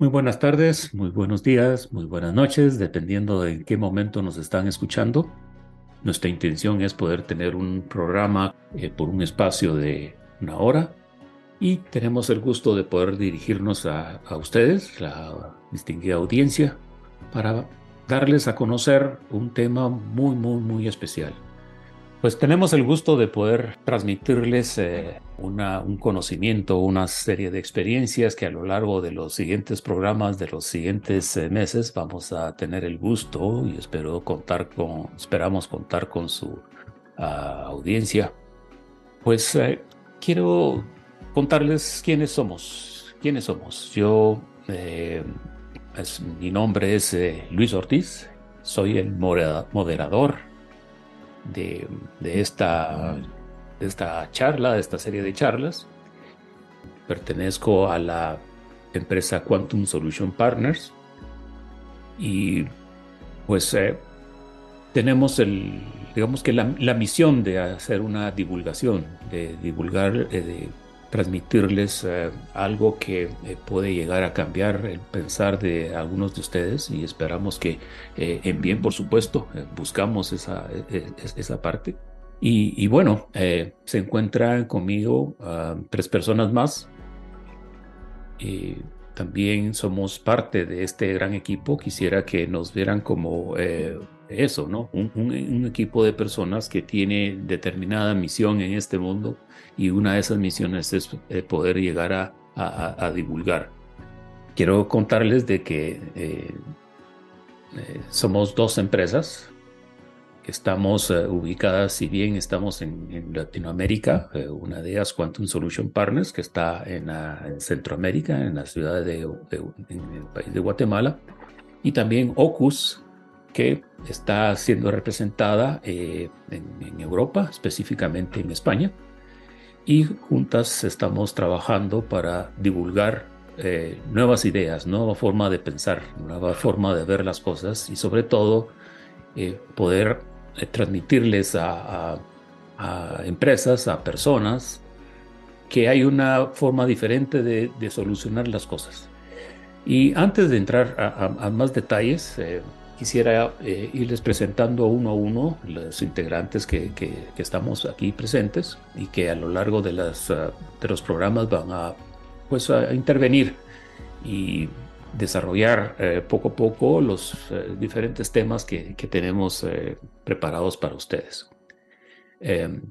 Muy buenas tardes, muy buenos días, muy buenas noches, dependiendo de en qué momento nos están escuchando. Nuestra intención es poder tener un programa eh, por un espacio de una hora y tenemos el gusto de poder dirigirnos a, a ustedes, la distinguida audiencia, para darles a conocer un tema muy, muy, muy especial. Pues tenemos el gusto de poder transmitirles eh, una, un conocimiento, una serie de experiencias que a lo largo de los siguientes programas, de los siguientes eh, meses, vamos a tener el gusto y espero contar con, esperamos contar con su uh, audiencia. Pues eh, quiero contarles quiénes somos. ¿Quiénes somos? Yo, es, mi nombre es Luis Ortiz, soy el moderador de, esta, de esta charla, de esta serie de charlas. Pertenezco a la empresa Quantum Solution Partners y pues eh, tenemos el, digamos que la, misión de hacer una divulgación, de divulgar, eh, de transmitirles eh, algo que eh, puede llegar a cambiar el pensar de algunos de ustedes y esperamos que eh, en bien, por supuesto, buscamos esa, esa parte. Y, bueno, se encuentran conmigo ah, tres personas más. Y también somos parte de este gran equipo. Quisiera que nos vieran como eso, ¿no? Un, equipo de personas que tiene determinada misión en este mundo y una de esas misiones es eh, poder llegar a, divulgar. Quiero contarles de que eh, eh, somos dos empresas. Que estamos ubicadas, si bien estamos en, Latinoamérica, una de ellas Quantum Solution Partners, que está en, Centroamérica, en la ciudad de, el país de Guatemala, y también Ocus, que está siendo representada en, Europa, específicamente en España, y juntas estamos trabajando para divulgar eh, nuevas ideas, nueva forma de pensar, nueva forma de ver las cosas y sobre todo eh, poder transmitirles a, empresas, a personas, que hay una forma diferente de, solucionar las cosas. Y antes de entrar a, más detalles, quisiera eh, irles presentando uno a uno los integrantes que, estamos aquí presentes y que a lo largo de, las, ah, de los programas van a, pues, a intervenir y desarrollar eh, poco a poco los eh, diferentes temas que, tenemos preparados para ustedes. Em,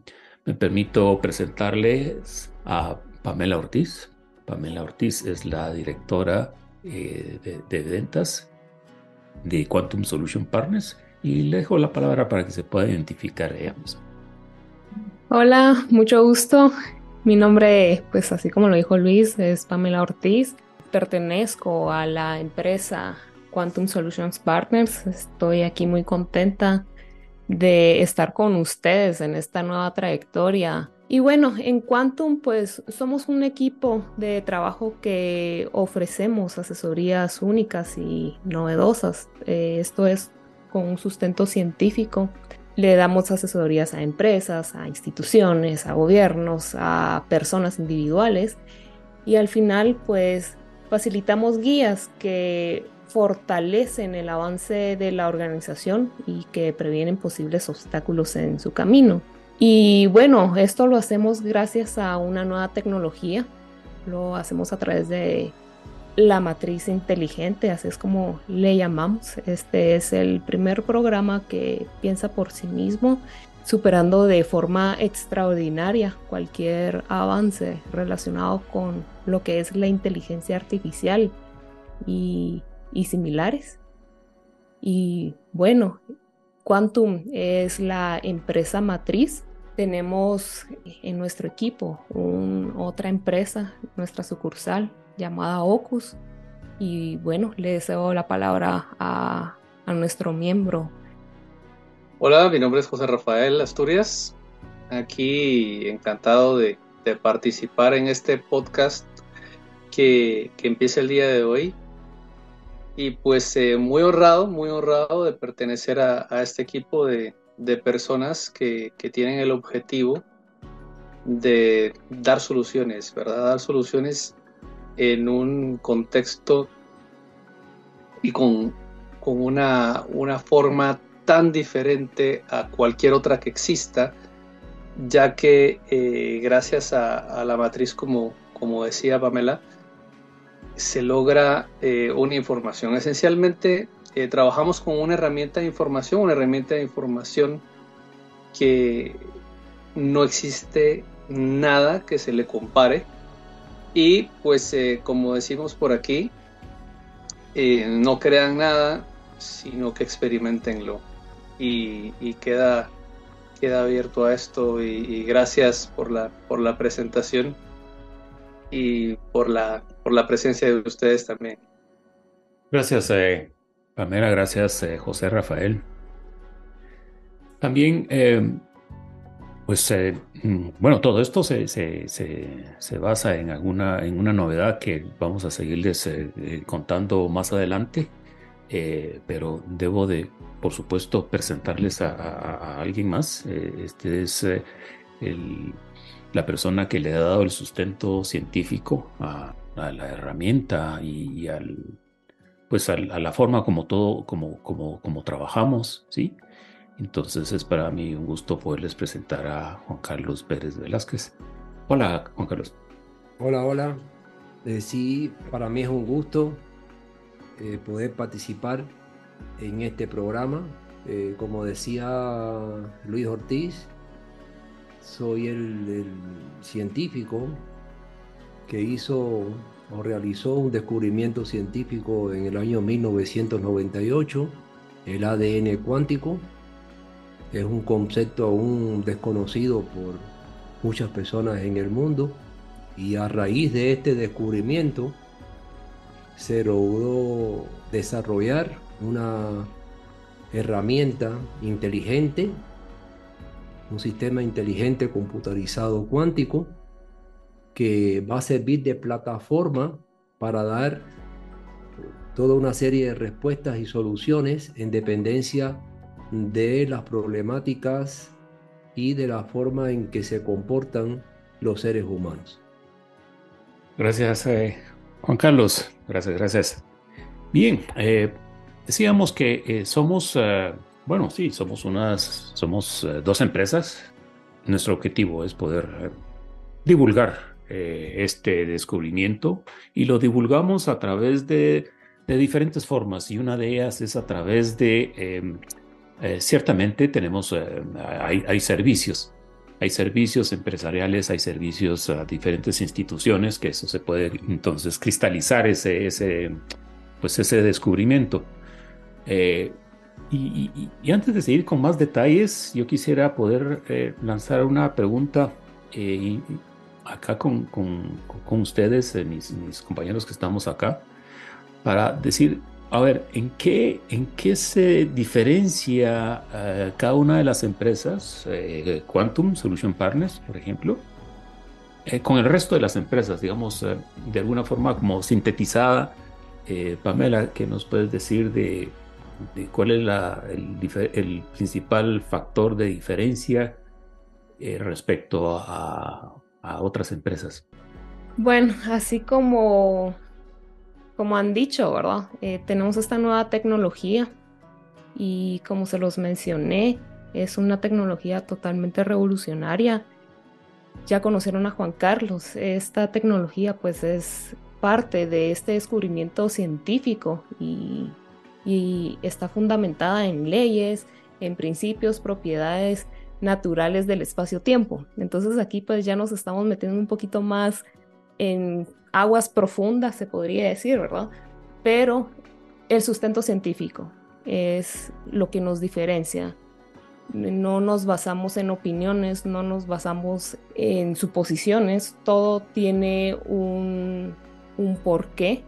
me permito presentarles a Pamela Ortiz. Pamela Ortiz es la directora de, de ventas de Quantum Solution Partners y le dejo la palabra para que se pueda identificar ella misma. Hola, mucho gusto. Mi nombre, pues así como lo dijo Luis, es Pamela Ortiz. Pertenezco a la empresa Quantum Solutions Partners. Estoy aquí muy contenta de estar con ustedes en esta nueva trayectoria y bueno, en Quantum, pues somos un equipo de trabajo que ofrecemos asesorías únicas y novedosas. Eh, esto es con un sustento científico. Le damos asesorías a empresas, a instituciones, a gobiernos, a personas individuales y al final pues facilitamos guías que fortalecen el avance de la organización y que previenen posibles obstáculos en su camino. Y bueno, esto lo hacemos gracias a una nueva tecnología. Lo hacemos a través de la matriz inteligente, así es como le llamamos. Este es el primer programa que piensa por sí mismo, superando de forma extraordinaria cualquier avance relacionado con lo que es la inteligencia artificial y, y similares. Y bueno, Quantum es la empresa matriz tenemos en nuestro equipo otra empresa, nuestra sucursal llamada Ocus. Y bueno, le deseo la palabra a, nuestro miembro. Hola, mi nombre es José Rafael Asturias. Aquí encantado de, participar en este podcast que, empieza el día de hoy. Y pues eh, muy honrado, muy honrado de pertenecer a este equipo de, de personas que, tienen el objetivo de dar soluciones, ¿verdad? Dar soluciones en un contexto y con, con una, una forma tan diferente a cualquier otra que exista, ya que eh, gracias a, la matriz, como, como decía Pamela, se logra eh, una información. Esencialmente, eh, trabajamos con una herramienta de información, una herramienta de información que no existe nada que se le compare. Y pues, como decimos por aquí, no crean nada, sino que experimentenlo. Y, y queda queda abierto a esto y, gracias por la, por la presentación y por la, por la presencia de ustedes también. Gracias, eh, Pamela, gracias, eh, José Rafael. También, eh, pues, mm, bueno, todo esto se, se, se, basa en, alguna, en una novedad que vamos a seguirles contando más adelante, pero debo de por supuesto, presentarles a, alguien más. Eh, este es eh, la persona que le ha dado el sustento científico a, la herramienta y, al, pues a, la forma como todo, como, como, como trabajamos, ¿sí? Entonces es para mí un gusto poderles presentar a Juan Carlos Pérez Velázquez. Hola, Juan Carlos. Hola, hola. Eh, sí, para mí es un gusto poder participar en este programa. Eh, como decía Luis Ortiz, soy el, científico que hizo realizó un descubrimiento científico en el año 1998, el ADN cuántico. Es un concepto aún desconocido por muchas personas en el mundo y a raíz de este descubrimiento se logró desarrollar una herramienta inteligente, un sistema inteligente computarizado cuántico que va a servir de plataforma para dar toda una serie de respuestas y soluciones en dependencia de las problemáticas y de la forma en que se comportan los seres humanos. Gracias, eh, Juan Carlos. Gracias, gracias. Bien, eh, Decíamos que eh, somos, eh, bueno, sí, somos unas, somos eh, dos empresas. Nuestro objetivo es poder divulgar este descubrimiento y lo divulgamos a través de, diferentes formas y una de ellas es a través de, em, ciertamente tenemos, hay, hay servicios. Hay servicios empresariales, hay servicios a diferentes instituciones, que eso se puede entonces cristalizar ese, ese, pues ese descubrimiento. Eh, y, antes de seguir con más detalles, yo quisiera poder eh, lanzar una pregunta eh, acá con, con, ustedes, mis, mis, compañeros que estamos acá, para decir, a ver, ¿en qué, en qué se diferencia cada una de las empresas, Quantum Solution Partners, por ejemplo, con el resto de las empresas, digamos, de alguna forma como sintetizada? Pamela, ¿qué nos puedes decir de cuál es el, principal factor de diferencia eh, respecto a, otras empresas. Bueno, así como, como han dicho, ¿verdad? Eh, tenemos esta nueva tecnología y como se los mencioné, es una tecnología totalmente revolucionaria. Ya conocieron a Juan Carlos, esta tecnología pues es parte de este descubrimiento científico y y está fundamentada en leyes, en principios, propiedades naturales del espacio-tiempo. Entonces aquí pues ya nos estamos metiendo un poquito más en aguas profundas, se podría decir, ¿verdad? Pero el sustento científico es lo que nos diferencia. No nos basamos en opiniones, no nos basamos en suposiciones, todo tiene un, un porqué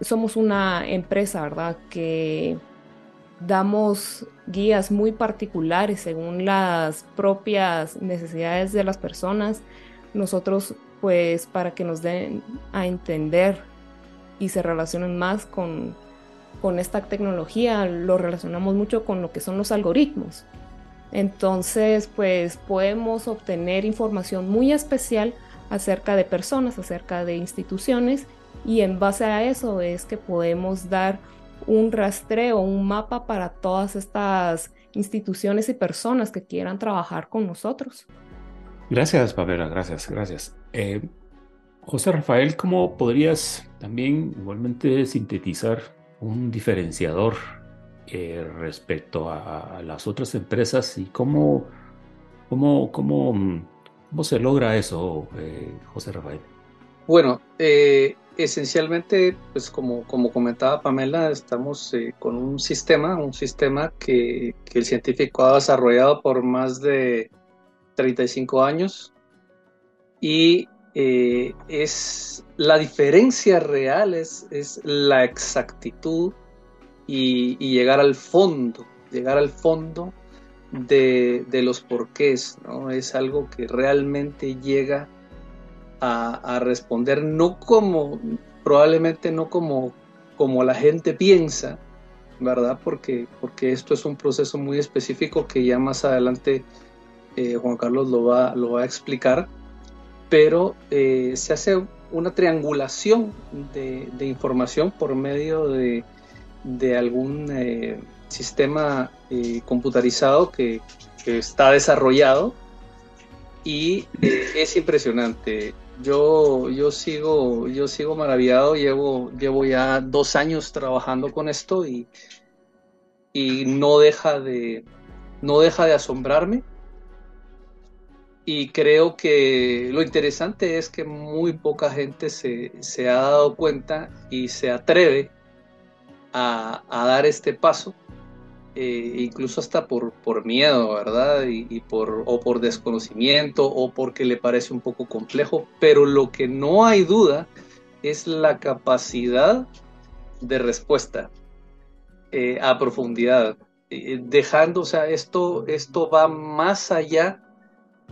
somos una empresa, ¿verdad? Que damos guías muy particulares según las propias necesidades de las personas. Nosotros, pues, para que nos den a entender y se relacionen más con, con esta tecnología, lo relacionamos mucho con lo que son los algoritmos. Entonces, pues podemos obtener información muy especial acerca de personas, acerca de instituciones y en base a eso es que podemos dar un rastreo, un mapa para todas estas instituciones y personas que quieran trabajar con nosotros. Gracias, Pamela, gracias, gracias. Eh, José Rafael, ¿cómo podrías también igualmente sintetizar un diferenciador eh, respecto a, las otras empresas y cómo, cómo, cómo, cómo se logra eso, eh, José Rafael? Bueno, eh, esencialmente, pues como, como comentaba Pamela, estamos con un sistema, un sistema que, el científico ha desarrollado por más de 35 años y es la diferencia real, es, es la exactitud y, llegar al fondo, llegar al fondo de, los porqués, ¿no? Es algo que realmente llega a, responder, no como, probablemente no como, como la gente piensa, ¿verdad? Porque, porque esto es un proceso muy específico que ya más adelante eh, Juan Carlos lo va, lo va a explicar, pero eh, se hace una triangulación de información por medio de, de algún eh, sistema computarizado que, está desarrollado y es impresionante. Yo, yo, sigo, yo sigo maravillado, llevo, llevo ya dos años trabajando con esto y, y no, deja de, no deja de asombrarme. Y creo que lo interesante es que muy poca gente se, se ha dado cuenta y se atreve a, dar este paso, eh, incluso hasta por, por miedo, ¿verdad? Y, por, o por desconocimiento o porque le parece un poco complejo, pero lo que no hay duda es la capacidad de respuesta eh, a profundidad, eh, dejando, o sea, esto, esto va más allá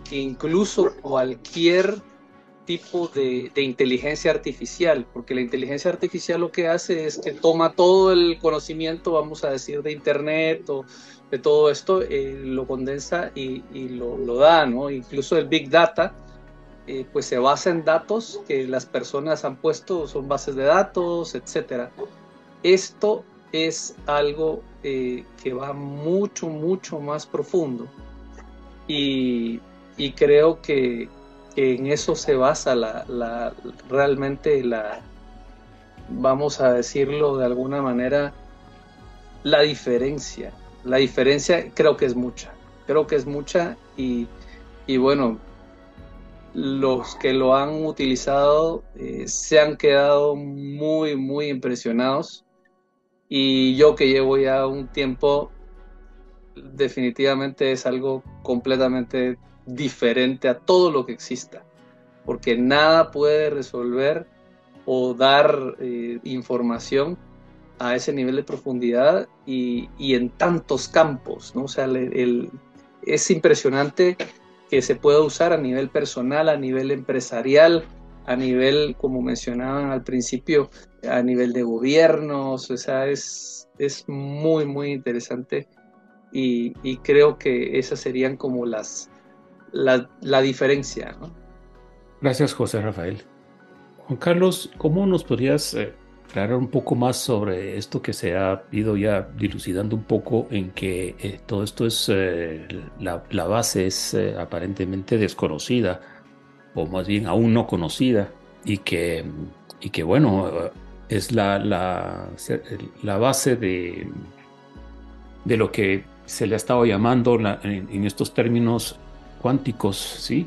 que incluso cualquier tipo de, inteligencia artificial, porque la inteligencia artificial lo que hace es que toma todo el conocimiento, vamos a decir, de Internet o de todo esto, eh, lo condensa y, lo, da, ¿no? Incluso el Big Data, eh, pues se basa en datos que las personas han puesto, son bases de datos, etc. Esto es algo eh, que va mucho, mucho más profundo. Y, y creo que, en eso se basa la, realmente la, vamos a decirlo de alguna manera, la diferencia. La diferencia creo que es mucha, creo que es mucha y, bueno, los que lo han utilizado eh, se han quedado muy, muy impresionados y yo que llevo ya un tiempo, definitivamente es algo completamente diferente a todo lo que exista, porque nada puede resolver o dar eh, información a ese nivel de profundidad y, en tantos campos, ¿no? O sea, es impresionante que se pueda usar a nivel personal, a nivel empresarial, a nivel, como mencionaban al principio, a nivel de gobiernos, o sea, es, es muy, muy interesante y, y creo que esas serían como las, la, diferencia. Gracias, José Rafael. Juan Carlos, ¿cómo nos podrías eh, aclarar un poco más sobre esto que se ha ido ya dilucidando un poco en que eh, todo esto es, eh, la, base es aparentemente desconocida, o más bien aún no conocida, y que, y que bueno, es la, la, la base de, de lo que se le ha estado llamando en estos términos cuánticos, ¿sí?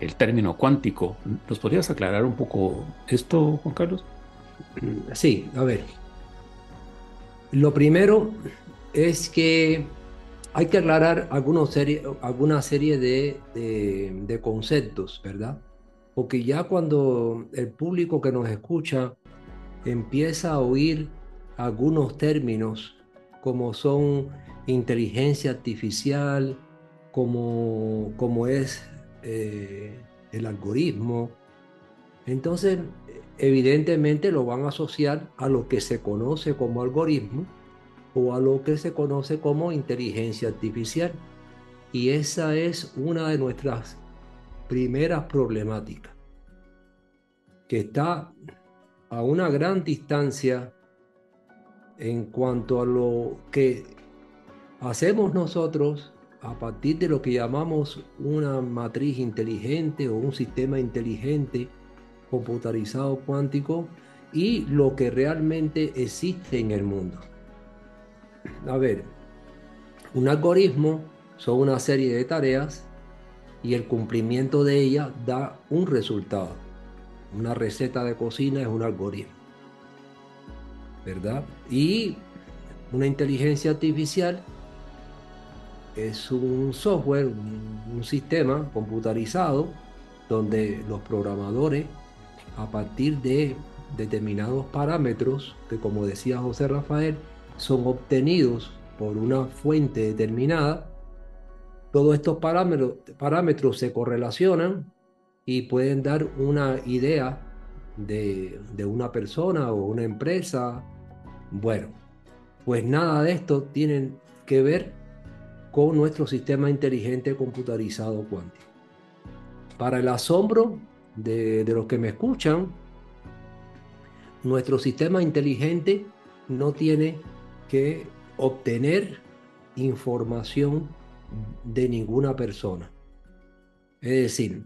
El término cuántico. ¿Nos podrías aclarar un poco esto, Juan Carlos? Sí, a ver. Lo primero es que hay que aclarar alguna serie, alguna serie de, de, conceptos, ¿verdad? Porque ya cuando el público que nos escucha empieza a oír algunos términos como son inteligencia artificial, como, como es eh, el algoritmo. Entonces, evidentemente lo van a asociar a lo que se conoce como algoritmo o a lo que se conoce como inteligencia artificial. Y esa es una de nuestras primeras problemáticas, que está a una gran distancia en cuanto a lo que hacemos nosotros a partir de lo que llamamos una matriz inteligente o un sistema inteligente computarizado cuántico y lo que realmente existe en el mundo. A ver, un algoritmo son una serie de tareas y el cumplimiento de ellas da un resultado. Una receta de cocina es un algoritmo. ¿Verdad? Y una inteligencia artificial es un software, un, sistema computarizado donde los programadores, a partir de determinados parámetros, que como decía José Rafael, son obtenidos por una fuente determinada, todos estos parámetros, parámetros se correlacionan y pueden dar una idea de, de una persona o una empresa. Bueno, pues nada de esto tiene que ver con nuestro sistema inteligente computarizado cuántico. Para el asombro de, los que me escuchan, nuestro sistema inteligente no tiene que obtener información de ninguna persona. Es decir,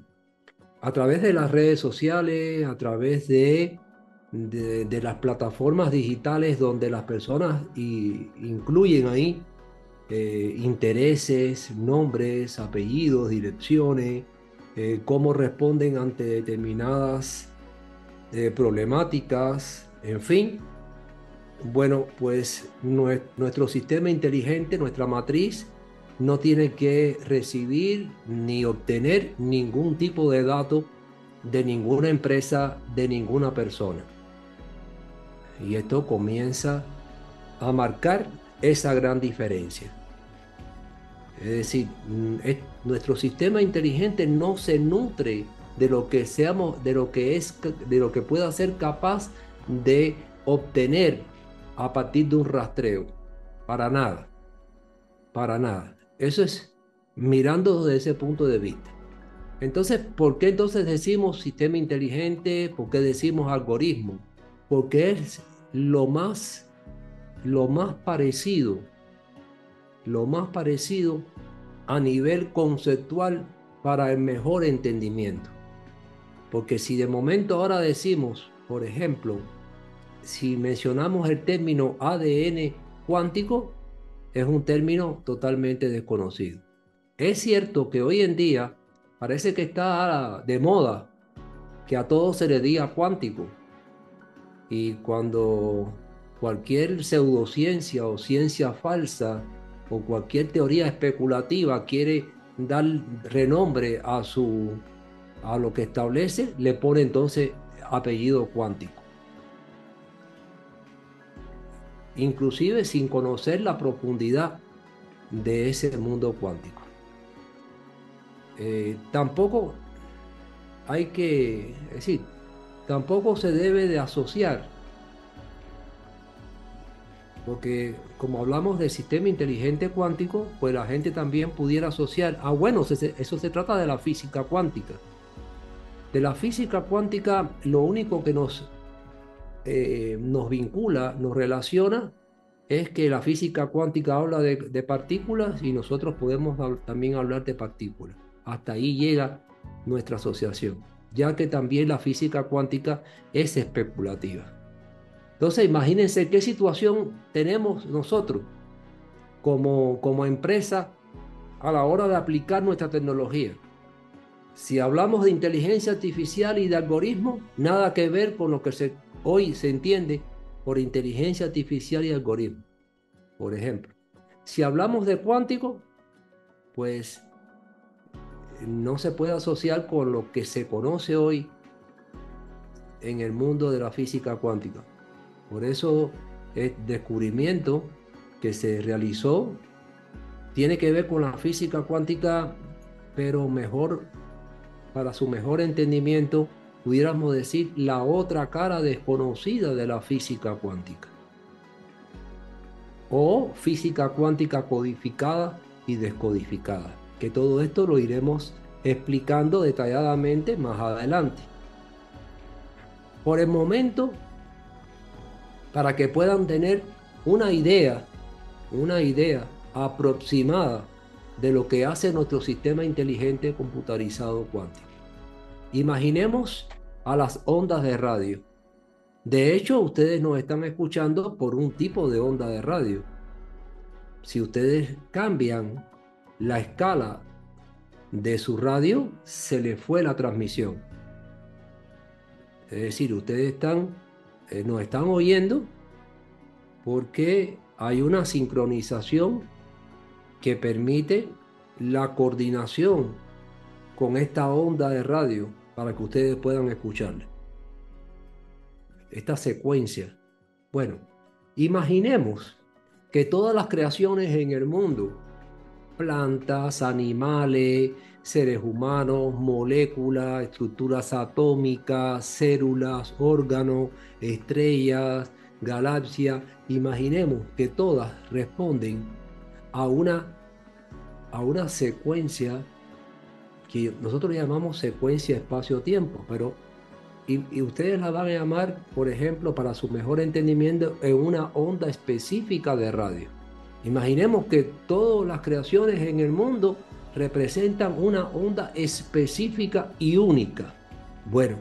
a través de las redes sociales, a través de, de, las plataformas digitales donde las personas incluyen ahí eh, intereses, nombres, apellidos, direcciones, eh, cómo responden ante determinadas eh, problemáticas, en fin. Bueno, pues nuestro sistema inteligente, nuestra matriz, no tiene que recibir ni obtener ningún tipo de dato de ninguna empresa, de ninguna persona. Y esto comienza a marcar esa gran diferencia. Es decir, mm, nuestro sistema inteligente no se nutre de lo que seamos, de lo que es, de lo que pueda ser capaz de obtener a partir de un rastreo. Para nada. Para nada. Eso es mirando desde ese punto de vista. Entonces, ¿por qué entonces decimos sistema inteligente? ¿Por qué decimos algoritmo? Porque es lo más, lo más parecido lo más parecido a nivel conceptual para el mejor entendimiento. Porque si de momento ahora decimos, por ejemplo, si mencionamos el término ADN cuántico, es un término totalmente desconocido. Es cierto que hoy en día parece que está de moda que a todo se le diga cuántico. Y cuando cualquier pseudociencia o ciencia falsa o cualquier teoría especulativa quiere dar renombre a su a lo que establece, le pone entonces apellido cuántico. Inclusive sin conocer la profundidad de ese mundo cuántico. Eh, tampoco hay que, decir, tampoco se debe de asociar porque como hablamos de sistema inteligente cuántico, pues la gente también pudiera asociar, ah bueno, eso se trata de la física cuántica. De la física cuántica lo único que nos, eh, nos vincula, nos relaciona, es que la física cuántica habla de partículas y nosotros podemos también hablar de partículas. Hasta ahí llega nuestra asociación, ya que también la física cuántica es especulativa. Entonces, imagínense qué situación tenemos nosotros como, como empresa a la hora de aplicar nuestra tecnología. Si hablamos de inteligencia artificial y de algoritmo, nada que ver con lo que hoy se entiende por inteligencia artificial y algoritmo. Por ejemplo, si hablamos de cuántico, pues no se puede asociar con lo que se conoce hoy en el mundo de la física cuántica. Por eso el descubrimiento que se realizó tiene que ver con la física cuántica, pero mejor, para su mejor entendimiento, pudiéramos decir la otra cara desconocida de la física cuántica. O física cuántica codificada y descodificada, que todo esto lo iremos explicando detalladamente más adelante. Por el momento para que puedan tener una idea, una idea aproximada de lo que hace nuestro sistema inteligente computarizado cuántico. Imaginemos a las ondas de radio. De hecho, ustedes nos están escuchando por un tipo de onda de radio. Si ustedes cambian la escala de su radio, se le fue la transmisión. Es decir, ustedes están, eh, nos están oyendo porque hay una sincronización que permite la coordinación con esta onda de radio para que ustedes puedan escucharle. Esta secuencia. Bueno, imaginemos que todas las creaciones en el mundo, plantas, animales, seres humanos, moléculas, estructuras atómicas, células, órganos, estrellas, galaxias, imaginemos que todas responden a una, a una secuencia que nosotros llamamos secuencia espacio-tiempo, pero y, ustedes la van a llamar, por ejemplo, para su mejor entendimiento, en una onda específica de radio. Imaginemos que todas las creaciones en el mundo representan una onda específica y única. Bueno,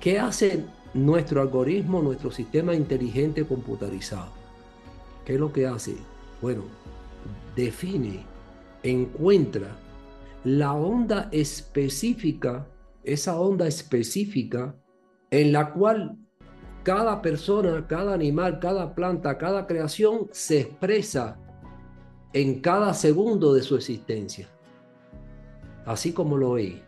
¿qué hace nuestro algoritmo, nuestro sistema inteligente computarizado? ¿Qué es lo que hace? Bueno, define, encuentra la onda específica, esa onda específica en la cual cada persona, cada animal, cada planta, cada creación se expresa en cada segundo de su existencia, así como lo oí.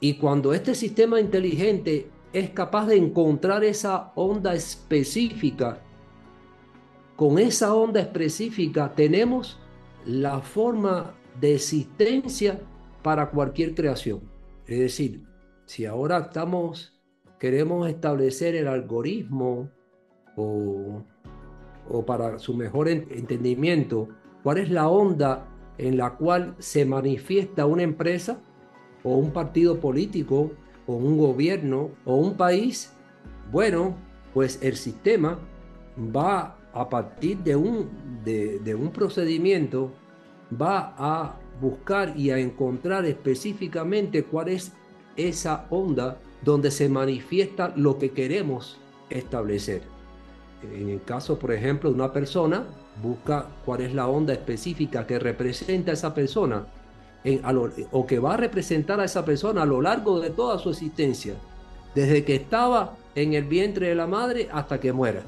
Y cuando este sistema inteligente es capaz de encontrar esa onda específica, con esa onda específica tenemos la forma de existencia para cualquier creación. Es decir, si ahora estamos, queremos establecer el algoritmo o, o para su mejor entendimiento, cuál es la onda en la cual se manifiesta una empresa o un partido político o un gobierno o un país, bueno, pues el sistema va a partir de un, de, un procedimiento va a buscar y a encontrar específicamente cuál es esa onda donde se manifiesta lo que queremos establecer. En el caso, por ejemplo, de una persona, busca cuál es la onda específica que representa a esa persona o que va a representar a esa persona a lo largo de toda su existencia, desde que estaba en el vientre de la madre hasta que muera.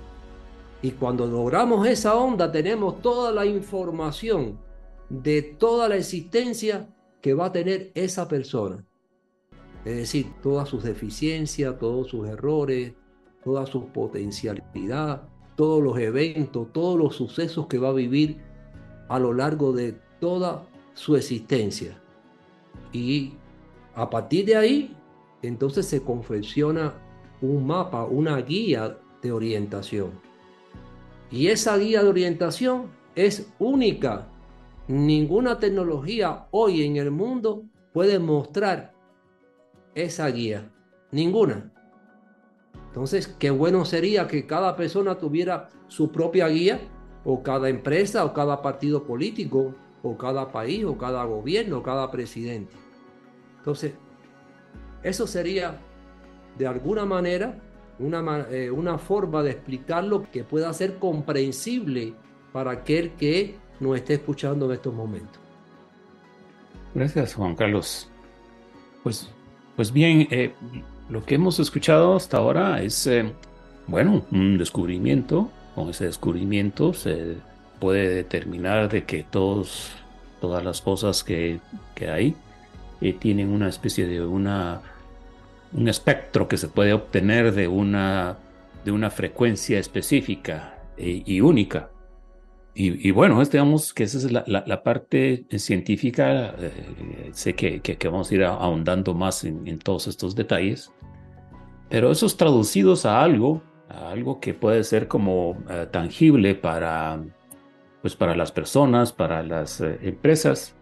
Y cuando logramos esa onda tenemos toda la información de toda la existencia que va a tener esa persona. Es decir, todas sus deficiencias, todos sus errores, toda su potencialidad, todos los eventos, todos los sucesos que va a vivir a lo largo de toda su existencia. Y a partir de ahí, entonces se confecciona un mapa, una guía de orientación. Y esa guía de orientación es única Ninguna tecnología hoy en el mundo puede mostrar esa guía. Ninguna. Entonces, qué bueno sería que cada persona tuviera su propia guía, o cada empresa, o cada partido político, o cada país, o cada gobierno, o cada presidente. Entonces, eso sería de alguna manera una, eh, una forma de explicarlo que pueda ser comprensible para aquel que nos esté escuchando en estos momentos. Gracias, Juan Carlos. Pues, pues bien, eh, lo que hemos escuchado hasta ahora es, eh, bueno, un descubrimiento. Con ese descubrimiento se puede determinar de que todos, todas las cosas que, que hay eh, tienen una especie de una, un espectro que se puede obtener de una, de una frecuencia específica y única. Y, bueno, digamos que esa es la, parte científica. Eh, sé que, que, vamos a ir ahondando más en, todos estos detalles, pero esos traducidos a algo, a algo que puede ser como eh, tangible para, pues para las personas, para las eh, empresas.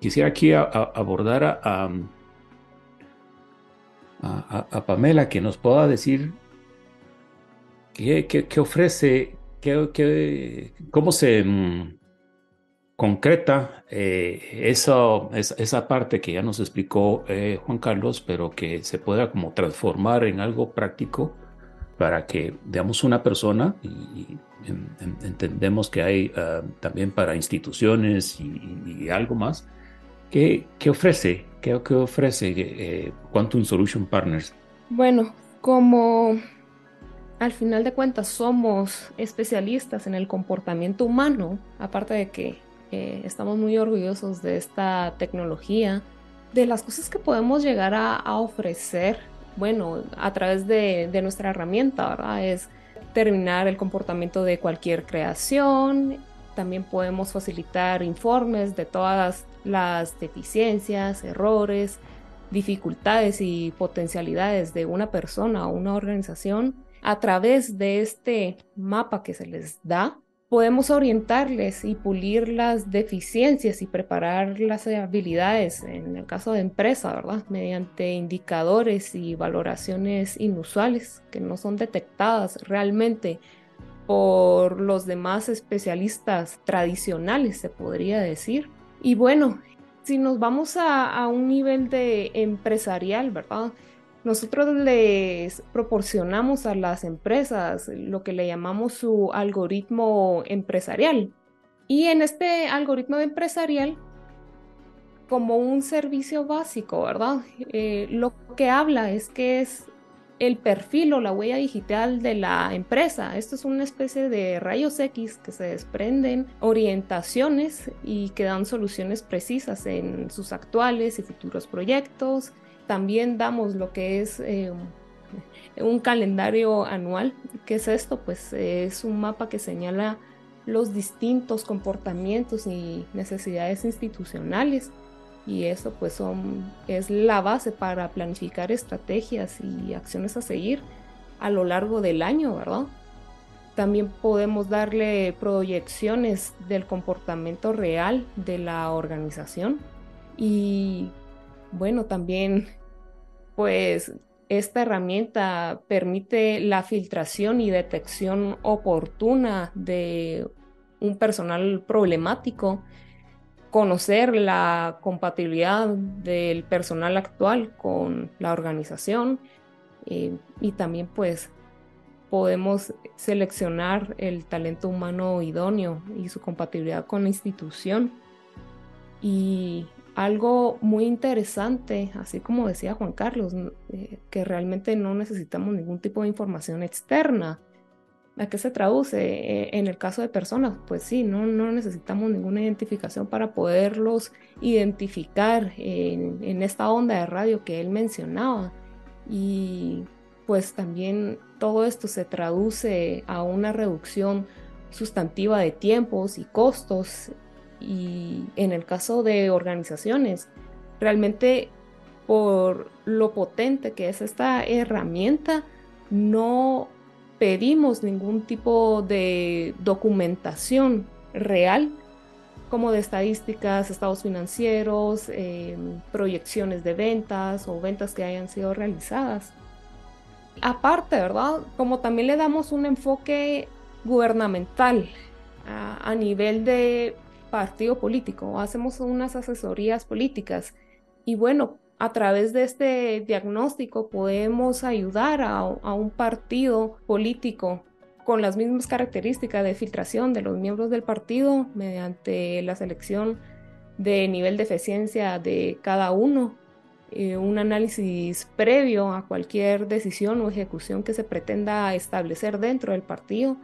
quisiera aquí abordar a, a, Pamela que nos pueda decir ¿Qué, qué, ofrece? Qué, ¿Cómo se mm, concreta eh, esa, esa, parte que ya nos explicó eh, Juan Carlos, pero que se pueda como transformar en algo práctico para que, veamos una persona, y, entendemos que hay ah, también para instituciones y, algo más, ¿qué, qué ofrece? ¿Qué, qué ofrece eh, Quantum Solution Partners? Bueno, como al final de cuentas somos especialistas en el comportamiento humano, aparte de que eh, estamos muy orgullosos de esta tecnología, de las cosas que podemos llegar a, ofrecer, bueno, a través de, nuestra herramienta. Es determinar el comportamiento de cualquier creación, también podemos facilitar informes de todas las deficiencias, errores, dificultades y potencialidades de una persona o una organización a través de este mapa que se les da, podemos orientarles y pulir las deficiencias y preparar las habilidades, en el caso de empresa, ¿verdad? Mediante indicadores y valoraciones inusuales que no son detectadas realmente por los demás especialistas tradicionales, se podría decir. Y bueno, si nos vamos a, un nivel de empresarial, ¿verdad? Nosotros les proporcionamos a las empresas lo que le llamamos su algoritmo empresarial. Y en este algoritmo empresarial, como un servicio básico, ¿verdad? Eh, lo que habla es que es el perfil o la huella digital de la empresa. Esto es una especie de rayos X que se desprenden orientaciones y que dan soluciones precisas en sus actuales y futuros proyectos, también damos lo que es eh, un calendario anual. ¿Qué es esto? Pues es un mapa que señala los distintos comportamientos y necesidades institucionales y eso pues son, es la base para planificar estrategias y acciones a seguir a lo largo del año, ¿verdad? También podemos darle proyecciones del comportamiento real de la organización y bueno, también pues esta herramienta permite la filtración y detección oportuna de un personal problemático, conocer la compatibilidad del personal actual con la organización eh, y también pues podemos seleccionar el talento humano idóneo y su compatibilidad con la institución. Y algo muy interesante, así como decía Juan Carlos, eh, que realmente no necesitamos ningún tipo de información externa. ¿A qué se traduce? Eh, en el caso de personas, pues sí, no, no necesitamos ninguna identificación para poderlos identificar en, en esta onda de radio que él mencionaba. Y pues también todo esto se traduce a una reducción sustantiva de tiempos y costos y en el caso de organizaciones, realmente por lo potente que es esta herramienta, no pedimos ningún tipo de documentación real como de estadísticas, estados financieros, em, proyecciones de ventas o ventas que hayan sido realizadas. Aparte, ¿verdad? Como también le damos un enfoque gubernamental a nivel de partido político, hacemos unas asesorías políticas. Y bueno, a través de este diagnóstico podemos ayudar a, un partido político con las mismas características de filtración de los miembros del partido mediante la selección de nivel de eficiencia de cada uno, eh, un análisis previo a cualquier decisión o ejecución que se pretenda establecer dentro del partido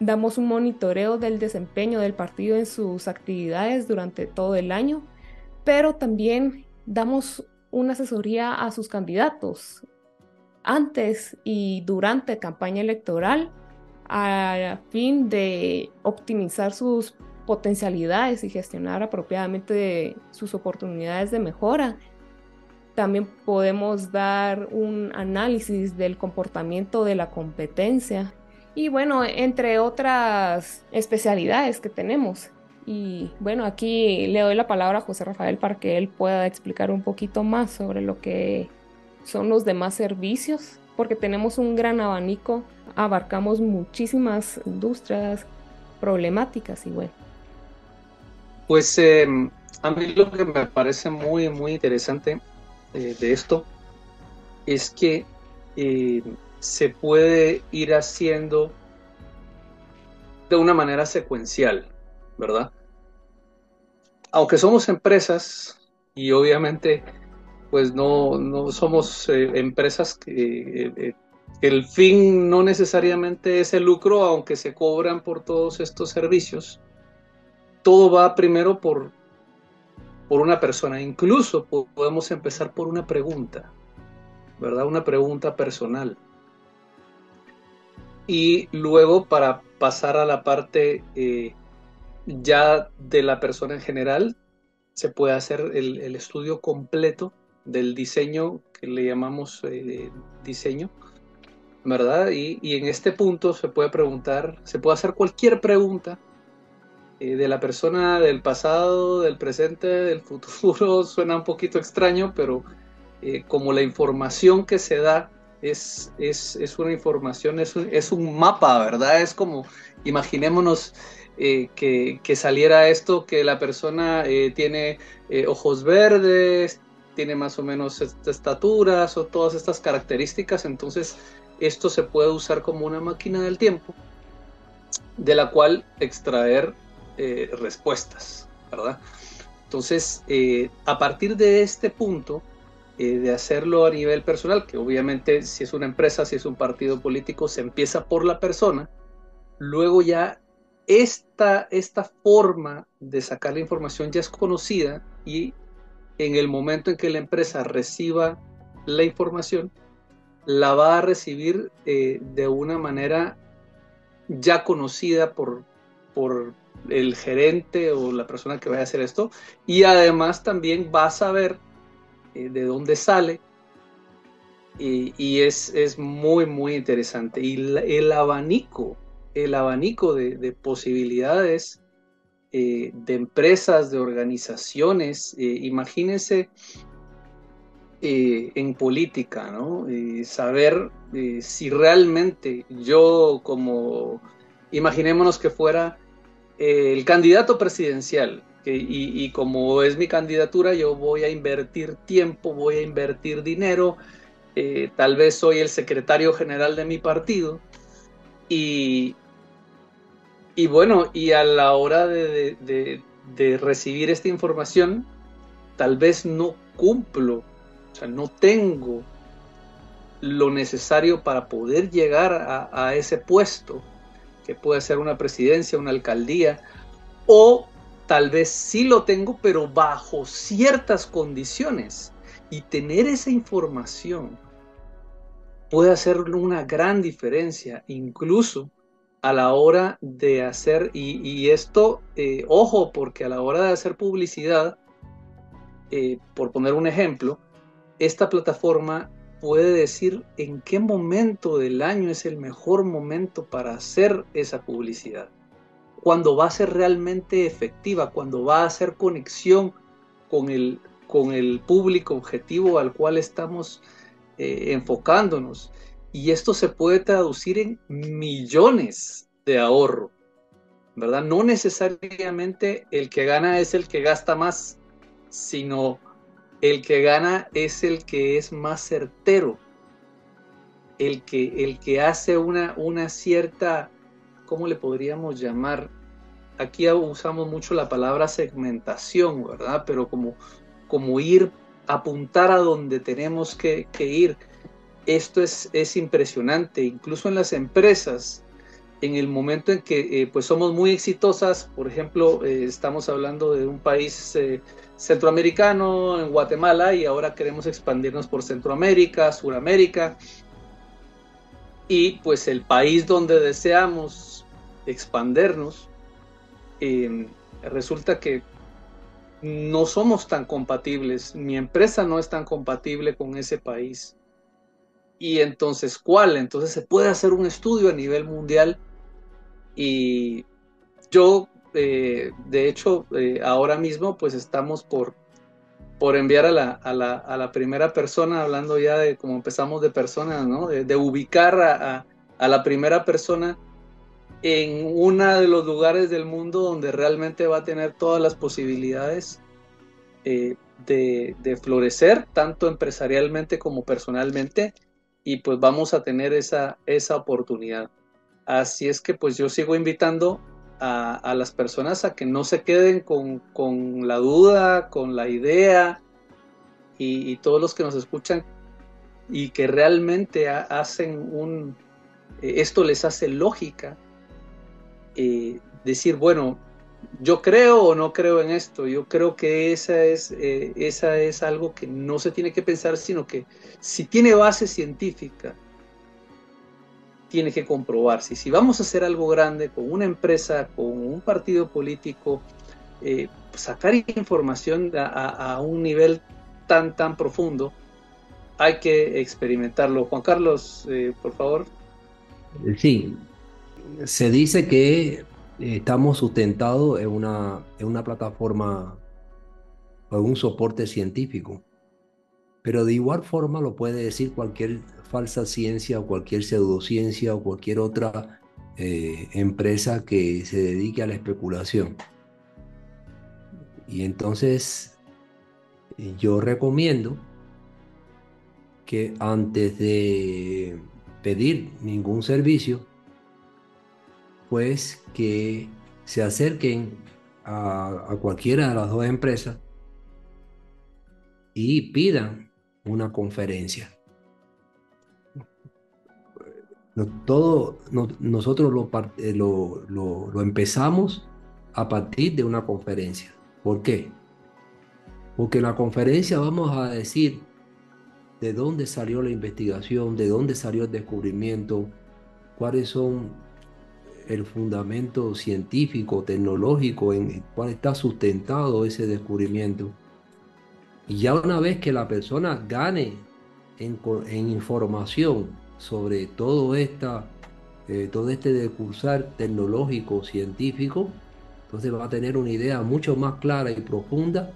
Damos un monitoreo del desempeño del partido en sus actividades durante todo el año, pero también damos una asesoría a sus candidatos antes y durante campaña electoral a fin de optimizar sus potencialidades y gestionar apropiadamente sus oportunidades de mejora. También podemos dar un análisis del comportamiento de la competencia y bueno, entre otras especialidades que tenemos. Y bueno, aquí le doy la palabra a José Rafael para que él pueda explicar un poquito más sobre lo que son los demás servicios, porque tenemos un gran abanico abarcamos muchísimas industrias problemáticas y bueno. Pues em, a mí lo que me parece muy, muy interesante eh, de esto es que eh, se puede ir haciendo de una manera secuencial, ¿verdad? Aunque somos empresas y obviamente pues no, no somos eh, empresas que el fin no necesariamente es el lucro, aunque se cobran por todos estos servicios. Todo va primero por, por una persona. Incluso podemos empezar por una pregunta, ¿verdad? Una pregunta personal. Y luego para pasar a la parte eh, ya de la persona en general, se puede hacer el, estudio completo del diseño que le llamamos eh, diseño ¿verdad? Y, en este punto se puede preguntar, se puede hacer cualquier pregunta eh, de la persona del pasado, del presente, del futuro. Suena un poquito extraño, pero como la información que se da es, es, es una información, es un, es un, mapa, ¿verdad? Es como, imaginémonos eh, que, que, saliera esto, que la persona tiene ojos verdes, tiene más o menos estaturas o todas estas características, entonces esto se puede usar como una máquina del tiempo de la cual extraer eh, respuestas, ¿verdad? Entonces, eh, a partir de este punto, eh, de hacerlo a nivel personal, que obviamente si es una empresa, si es un partido político, se empieza por la persona, luego ya esta, esta forma de sacar la información ya es conocida y en el momento en que la empresa reciba la información, la va a recibir eh, de una manera ya conocida por, por el gerente o la persona que vaya a hacer esto. Y además también va a saber eh, de dónde sale y, es, es, muy muy interesante y el abanico el abanico de, posibilidades eh, de empresas de organizaciones imagínense eh, en política, ¿no? saber si realmente yo como, imaginémonos que fuera el candidato presidencial, y, como es mi candidatura, yo voy a invertir tiempo, voy a invertir dinero, tal vez soy el secretario general de mi partido, y, bueno, y a la hora de, recibir esta información, tal vez no cumplo o sea, no tengo lo necesario para poder llegar a, ese puesto, que puede ser una presidencia, una alcaldía, o tal vez sí lo tengo, pero bajo ciertas condiciones. Y tener esa información puede hacer una gran diferencia, incluso a la hora de hacer, y, esto, eh, ojo, porque a la hora de hacer publicidad, eh, por poner un ejemplo, esta plataforma puede decir en qué momento del año es el mejor momento para hacer esa publicidad. Cuando va a ser realmente efectiva, cuando va a hacer conexión con el, con el público objetivo al cual estamos eh, enfocándonos. Y esto se puede traducir en millones de ahorro, ¿verdad? No necesariamente el que gana es el que gasta más, sino el que gana es el que es más certero, el que, el que hace una, una cierta, ¿cómo le podríamos llamar? Aquí usamos mucho la palabra segmentación, ¿verdad? Pero como, como ir, apuntar a donde tenemos que, ir. Esto es, es, impresionante, incluso en las empresas, en el momento en que eh, pues somos muy exitosas, por ejemplo, eh, estamos hablando de un país eh, centroamericano, en Guatemala, y ahora queremos expandirnos por Centroamérica, Suramérica. Y pues el país donde deseamos expandernos, em, resulta que no somos tan compatibles, mi empresa no es tan compatible con ese país. Y entonces, ¿cuál? Entonces se puede hacer un estudio a nivel mundial y yo eh, de hecho, eh, ahora mismo pues estamos por, por enviar a la, a, la, primera persona, hablando ya de cómo empezamos de personas, ¿no? De, ubicar a, a la primera persona en uno de los lugares del mundo donde realmente va a tener todas las posibilidades eh, de, de, florecer, tanto empresarialmente como personalmente, y pues vamos a tener esa, esa oportunidad. Así es que pues yo sigo invitando a, a las personas a que no se queden con, con la duda, con la idea, y, todos los que nos escuchan y que realmente hacen un, eh, esto les hace lógica, eh, decir, bueno, yo creo o no creo en esto, yo creo que esa es, eh, esa es algo que no se tiene que pensar, sino que si tiene base científica, tiene que comprobarse. Si vamos a hacer algo grande con una empresa, con un partido político, eh, sacar información a, un nivel tan, tan profundo, hay que experimentarlo. Juan Carlos, eh, por favor. Sí, se dice que estamos sustentados en una, en una plataforma o en un soporte científico, pero de igual forma lo puede decir cualquier falsa ciencia o cualquier pseudociencia o cualquier otra eh, empresa que se dedique a la especulación. Y entonces yo recomiendo que antes de pedir ningún servicio, pues que se acerquen a, cualquiera de las dos empresas y pidan una conferencia. Todo, nosotros eh, lo, lo, empezamos a partir de una conferencia. ¿Por qué? Porque en la conferencia vamos a decir de dónde salió la investigación, de dónde salió el descubrimiento, cuáles son el fundamento científico, tecnológico en el cual está sustentado ese descubrimiento. Y ya una vez que la persona gane en, información sobre todo, esta, eh, todo este decursar tecnológico, científico, entonces va a tener una idea mucho más clara y profunda,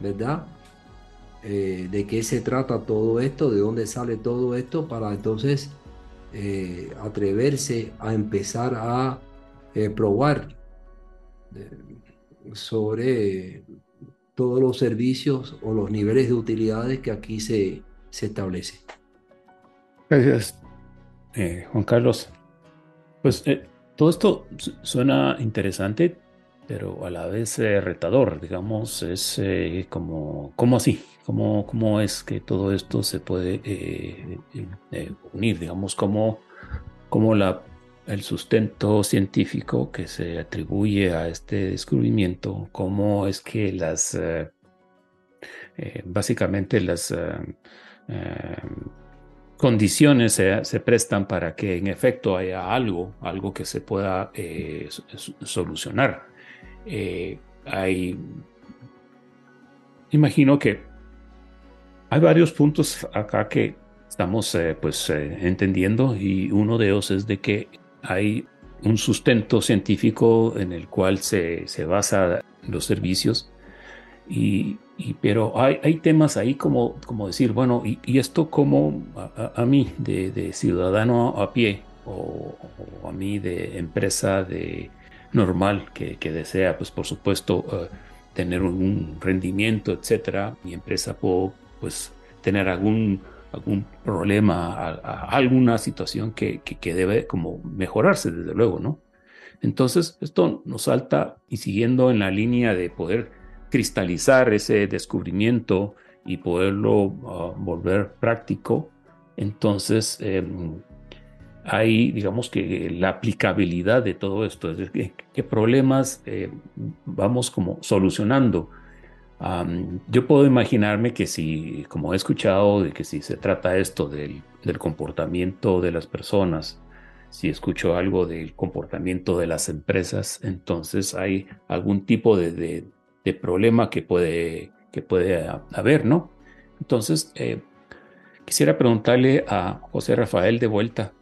¿verdad? Eh, de qué se trata todo esto, de dónde sale todo esto, para entonces eh, atreverse a empezar a eh, probar eh, sobre todos los servicios o los niveles de utilidades que aquí se, se establece. Gracias, Juan Carlos. Pues todo esto suena interesante, pero a la vez retador, digamos, es como, ¿cómo así? Cómo, cómo es que todo esto se puede eh, eh, unir, digamos, cómo, cómo la, el sustento científico que se atribuye a este descubrimiento, cómo es que las, eh, básicamente las condiciones se, se, prestan para que en efecto haya algo, algo que se pueda solucionar. hay, imagino que hay varios puntos acá que estamos eh, pues eh, entendiendo y uno de ellos es de que hay un sustento científico en el cual se, se basa los servicios y, pero hay, hay, temas ahí como, como decir, bueno, y, esto como a, mí de, ciudadano a pie o, a mí de empresa de normal que, que desea pues por supuesto eh, tener un rendimiento, etcétera, mi empresa puedo pues tener algún, algún problema, alguna situación que, que, debe como mejorarse, desde luego, ¿no? Entonces, esto nos salta y siguiendo en la línea de poder cristalizar ese descubrimiento y poderlo ah, volver práctico, entonces em, hay, digamos que la aplicabilidad de todo esto, es decir, qué, problemas eh, vamos como solucionando yo puedo imaginarme que si, como he escuchado, de que si se trata esto del, comportamiento de las personas, si escucho algo del comportamiento de las empresas, entonces hay algún tipo de, de, problema que puede, que puede haber, ¿no? Entonces, eh, quisiera preguntarle a José Rafael de vuelta,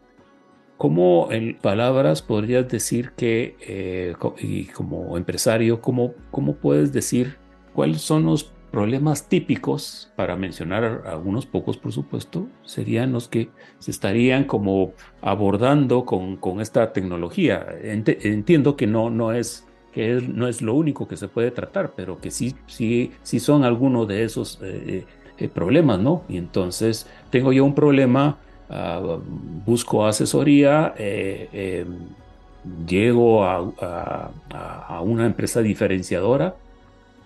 ¿cómo en palabras podrías decir que, eh, y como empresario, cómo, cómo puedes decir cuáles son los problemas típicos, para mencionar algunos pocos, por supuesto, serían los que se estarían como abordando con, con esta tecnología. entiendo que no, no, es, que no es lo único que se puede tratar, pero que sí, sí, sí son algunos de esos eh, eh, problemas, ¿no? Y entonces tengo yo un problema, ah, busco asesoría, eh, llego a, a una empresa diferenciadora,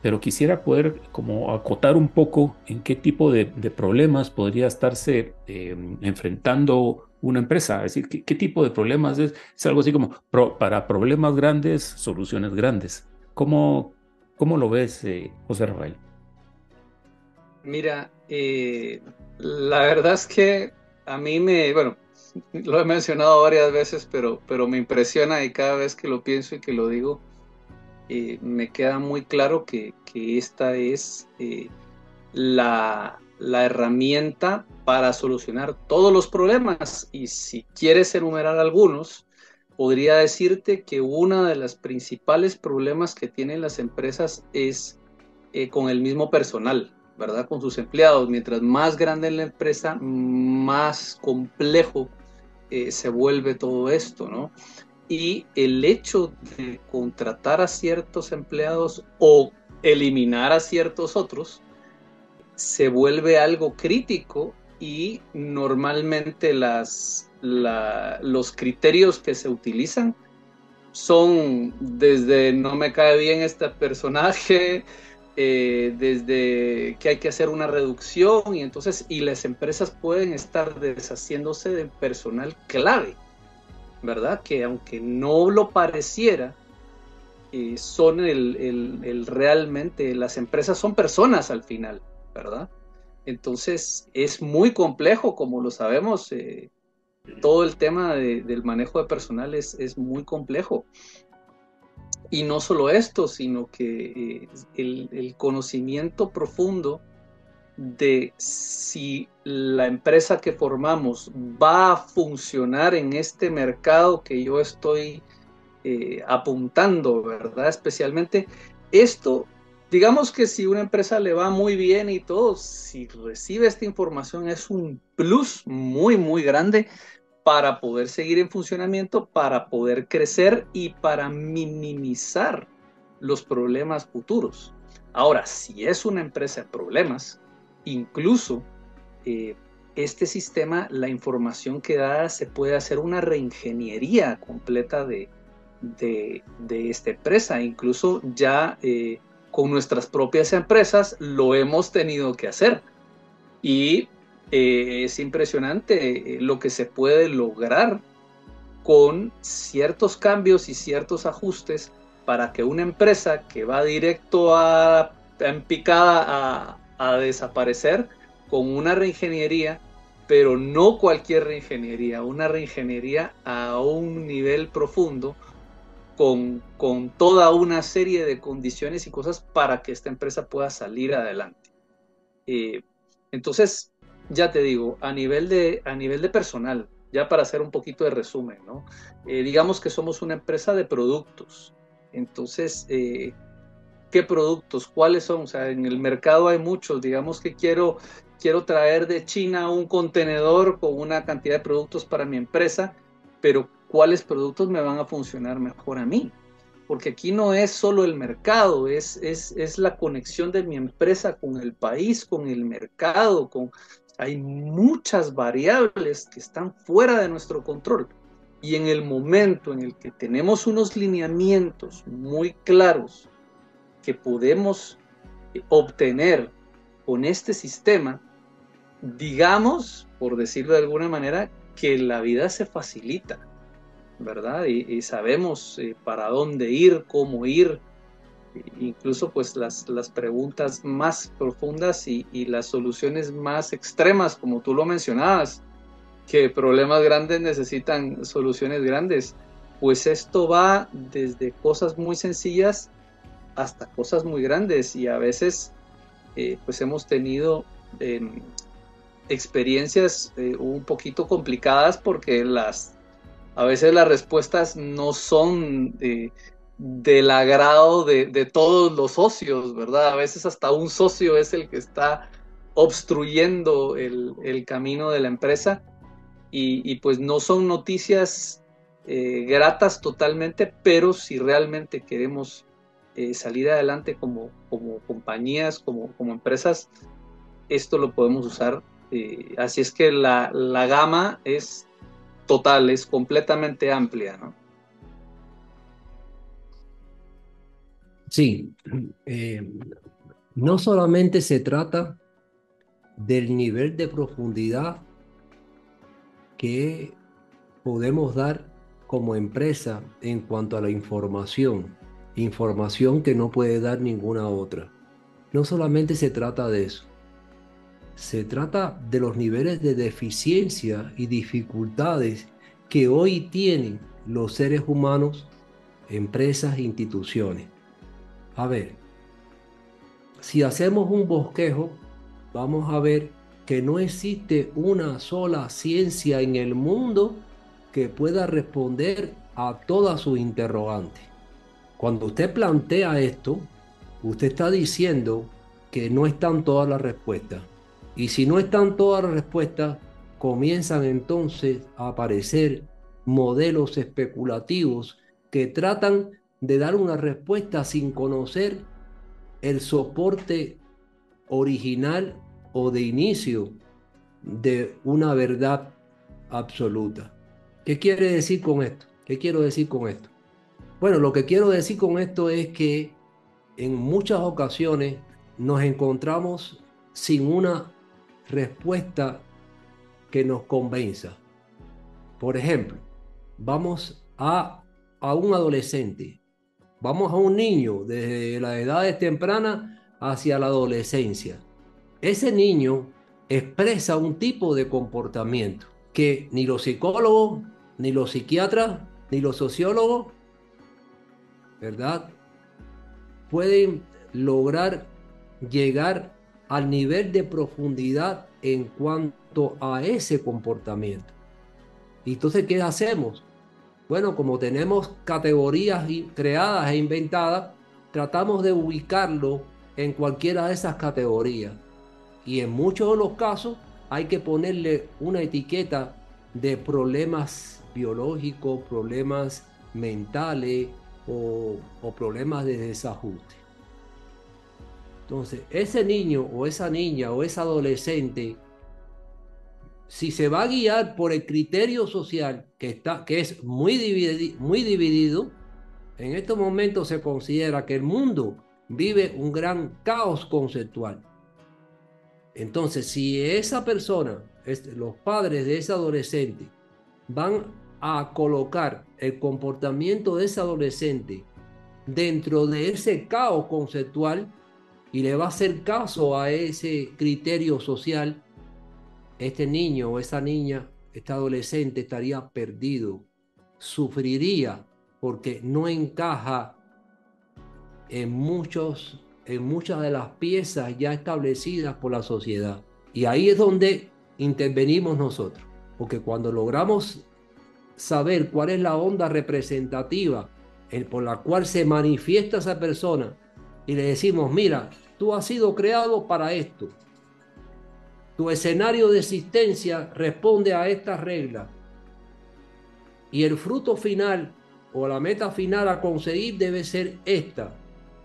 pero quisiera poder como acotar un poco en qué tipo de, problemas podría estarse eh, enfrentando una empresa, es decir, qué, tipo de problemas es, es algo así como para problemas grandes, soluciones grandes. ¿Cómo, cómo lo ves, eh, José Rafael? Mira, eh, la verdad es que a mí me, bueno, lo he mencionado varias veces, pero, pero me impresiona y cada vez que lo pienso y que lo digo, eh, me queda muy claro que, esta es eh, la, herramienta para solucionar todos los problemas. Y si quieres enumerar algunos, podría decirte que uno de los principales problemas que tienen las empresas es eh, con el mismo personal, ¿verdad? Con sus empleados. Mientras más grande la empresa, más complejo se vuelve todo esto, ¿no? Y el hecho de contratar a ciertos empleados o eliminar a ciertos otros se vuelve algo crítico y normalmente los criterios que se utilizan son desde no me cae bien este personaje, eh, desde que hay que hacer una reducción y entonces y las empresas pueden estar deshaciéndose de personal clave ¿verdad? Que aunque no lo pareciera, eh, son el, realmente, las empresas son personas al final, ¿verdad? Entonces es muy complejo, como lo sabemos, eh, todo el tema del manejo de personal es, muy complejo. Y no solo esto, sino que eh, el, conocimiento profundo de si la empresa que formamos va a funcionar en este mercado que yo estoy eh, apuntando, ¿verdad? Especialmente esto, digamos que si una empresa le va muy bien y todo, si recibe esta información es un plus muy, muy grande para poder seguir en funcionamiento, para poder crecer y para minimizar los problemas futuros. Ahora, si es una empresa de problemas, Incluso eh, este sistema, la información que da, se puede hacer una reingeniería completa de, de, esta empresa. Incluso ya eh, con nuestras propias empresas lo hemos tenido que hacer. Y eh, es impresionante lo que se puede lograr con ciertos cambios y ciertos ajustes para que una empresa que va directo a, en picada a, a desaparecer con una reingeniería, pero no cualquier reingeniería, una reingeniería a un nivel profundo con, con toda una serie de condiciones y cosas para que esta empresa pueda salir adelante. Eh, entonces, ya te digo, a nivel, de, a nivel de personal, ya para hacer un poquito de resumen. Eh, digamos que somos una empresa de productos. Entonces, eh, qué productos, cuáles son. O sea, en el mercado hay muchos. Digamos que quiero, quiero traer de China un contenedor con una cantidad de productos para mi empresa, pero cuáles productos me van a funcionar mejor a mí. Porque aquí no es solo el mercado, es, es, es la conexión de mi empresa con el país, con el mercado, con, hay muchas variables que están fuera de nuestro control. Y en el momento en el que tenemos unos lineamientos muy claros que podemos obtener con este sistema, digamos, por decirlo de alguna manera, que la vida se facilita, ¿verdad? Y, sabemos eh, para dónde ir, cómo ir, incluso pues las, las preguntas más profundas y, y, las soluciones más extremas, como tú lo mencionabas, que problemas grandes necesitan soluciones grandes, pues esto va desde cosas muy sencillas hasta cosas muy grandes y a veces eh, pues hemos tenido em, experiencias eh, un poquito complicadas porque las a veces las respuestas no son del agrado de, todos los socios, ¿verdad? A veces hasta un socio es el que está obstruyendo el, camino de la empresa y, pues no son noticias eh, gratas totalmente, pero si realmente queremos eh, salir adelante como, como compañías, como, como empresas, esto lo podemos usar. Eh, así es que la, la gama es total, es completamente amplia, ¿no? Sí, eh, no solamente se trata del nivel de profundidad que podemos dar como empresa en cuanto a la información, información que no puede dar ninguna otra. No solamente se trata de eso, se trata de los niveles de deficiencia y dificultades que hoy tienen los seres humanos, empresas e instituciones. A ver, si hacemos un bosquejo, vamos a ver que no existe una sola ciencia en el mundo que pueda responder a todas sus interrogantes. Cuando usted plantea esto, usted está diciendo que no están todas las respuestas. Y si no están todas las respuestas, comienzan entonces a aparecer modelos especulativos que tratan de dar una respuesta sin conocer el soporte original o de inicio de una verdad absoluta. ¿Qué quiere decir con esto? ¿Qué quiero decir con esto? Bueno, lo que quiero decir con esto es que en muchas ocasiones nos encontramos sin una respuesta que nos convenza. Por ejemplo, vamos a, a un adolescente Vamos a un niño desde la edad temprana hacia la adolescencia. Ese niño expresa un tipo de comportamiento que ni los psicólogos, ni los psiquiatras, ni los sociólogos, ¿verdad? Pueden lograr llegar al nivel de profundidad en cuanto a ese comportamiento. Y entonces, ¿qué hacemos? Bueno, como tenemos categorías creadas e inventadas, tratamos de ubicarlo en cualquiera de esas categorías. Y en muchos de los casos hay que ponerle una etiqueta de problemas biológicos, problemas mentales o, problemas de desajuste. Entonces, ese niño o esa niña o ese adolescente si se va a guiar por el criterio social que, está, que es muy, muy dividido, en estos momentos se considera que el mundo vive un gran caos conceptual. Entonces, si esa persona, los padres de ese adolescente, van a colocar el comportamiento de ese adolescente dentro de ese caos conceptual y le va a hacer caso a ese criterio social, este niño o esa niña, este adolescente estaría perdido, sufriría porque no encaja en, muchos, en muchas de las piezas ya establecidas por la sociedad. Y ahí es donde intervenimos nosotros, porque cuando logramos saber cuál es la onda representativa por la cual se manifiesta esa persona y le decimos, mira, tú has sido creado para esto, tu escenario de existencia responde a estas reglas. Y el fruto final o la meta final a conseguir debe ser esta.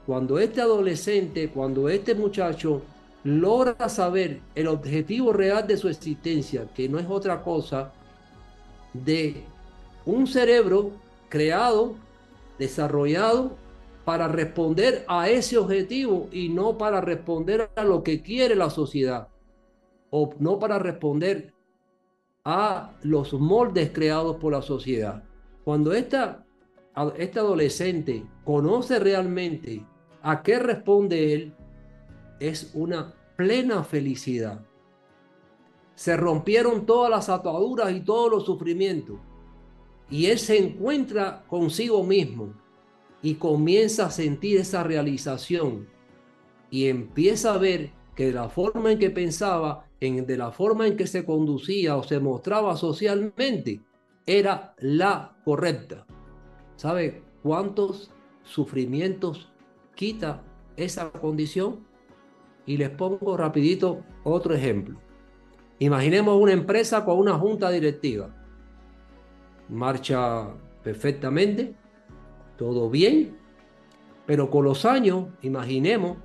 Cuando este adolescente, cuando este muchacho logra saber el objetivo real de su existencia, que no es otra cosa de un cerebro creado, desarrollado para responder a ese objetivo y no para responder a lo que quiere la sociedad o no para responder a los moldes creados por la sociedad. Cuando esta, este adolescente conoce realmente a qué responde él, es una plena felicidad. Se rompieron todas las ataduras y todos los sufrimientos. Y él se encuentra consigo mismo y comienza a sentir esa realización y empieza a ver que de la forma en que pensaba de la forma en que se conducía o se mostraba socialmente era la correcta. ¿Sabe cuántos sufrimientos quita esa condición? Y les pongo rapidito otro ejemplo. Imaginemos una empresa con una junta directiva. Marcha perfectamente, todo bien, pero con los años, imaginemos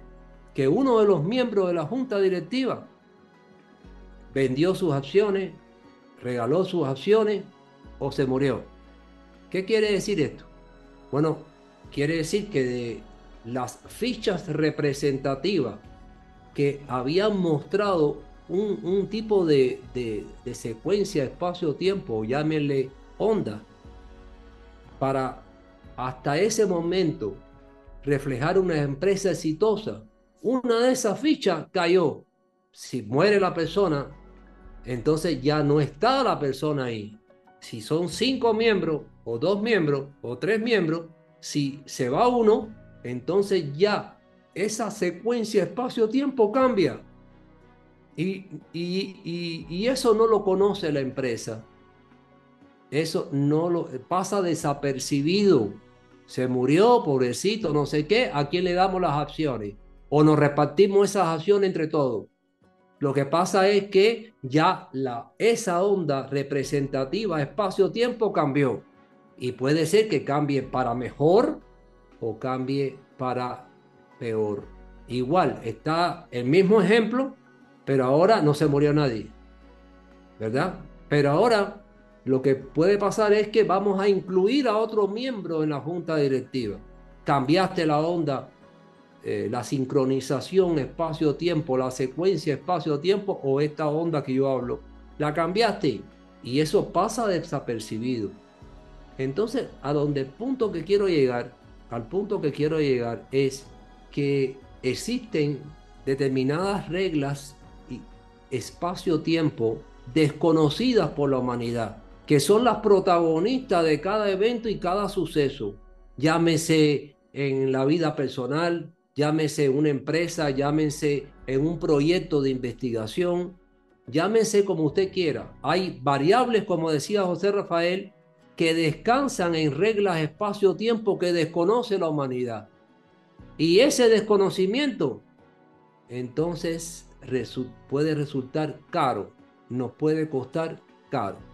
que uno de los miembros de la junta directiva vendió sus acciones, regaló sus acciones o se murió. ¿Qué quiere decir esto? Bueno, quiere decir que de las fichas representativas que habían mostrado un, tipo de, de secuencia espacio-tiempo, llámenle onda, para hasta ese momento reflejar una empresa exitosa, una de esas fichas cayó. Si muere la persona, entonces ya no está la persona ahí. Si son cinco miembros, o dos miembros, o tres miembros, si se va uno, entonces ya esa secuencia espacio-tiempo cambia. Y, y, eso no lo conoce la empresa. Eso no lo pasa desapercibido. Se murió, pobrecito, no sé qué. ¿A quién le damos las acciones? O nos repartimos esas acciones entre todos. Lo que pasa es que ya la, esa onda representativa espacio-tiempo cambió. Y puede ser que cambie para mejor o cambie para peor. Igual, está el mismo ejemplo, pero ahora no se murió nadie. ¿Verdad? Pero ahora lo que puede pasar es que vamos a incluir a otro miembro en la junta directiva. Cambiaste la onda, eh, la sincronización espacio-tiempo, la secuencia espacio-tiempo o esta onda que yo hablo. La cambiaste y eso pasa desapercibido. Entonces, a donde el punto que quiero llegar, al punto que quiero llegar es que existen determinadas reglas y espacio-tiempo desconocidas por la humanidad que son las protagonistas de cada evento y cada suceso. Llámese en la vida personal, llámese una empresa, llámese en un proyecto de investigación, llámese como usted quiera. Hay variables, como decía José Rafael, que descansan en reglas espacio-tiempo que desconoce la humanidad. Y ese desconocimiento, entonces, puede resultar caro, nos puede costar caro.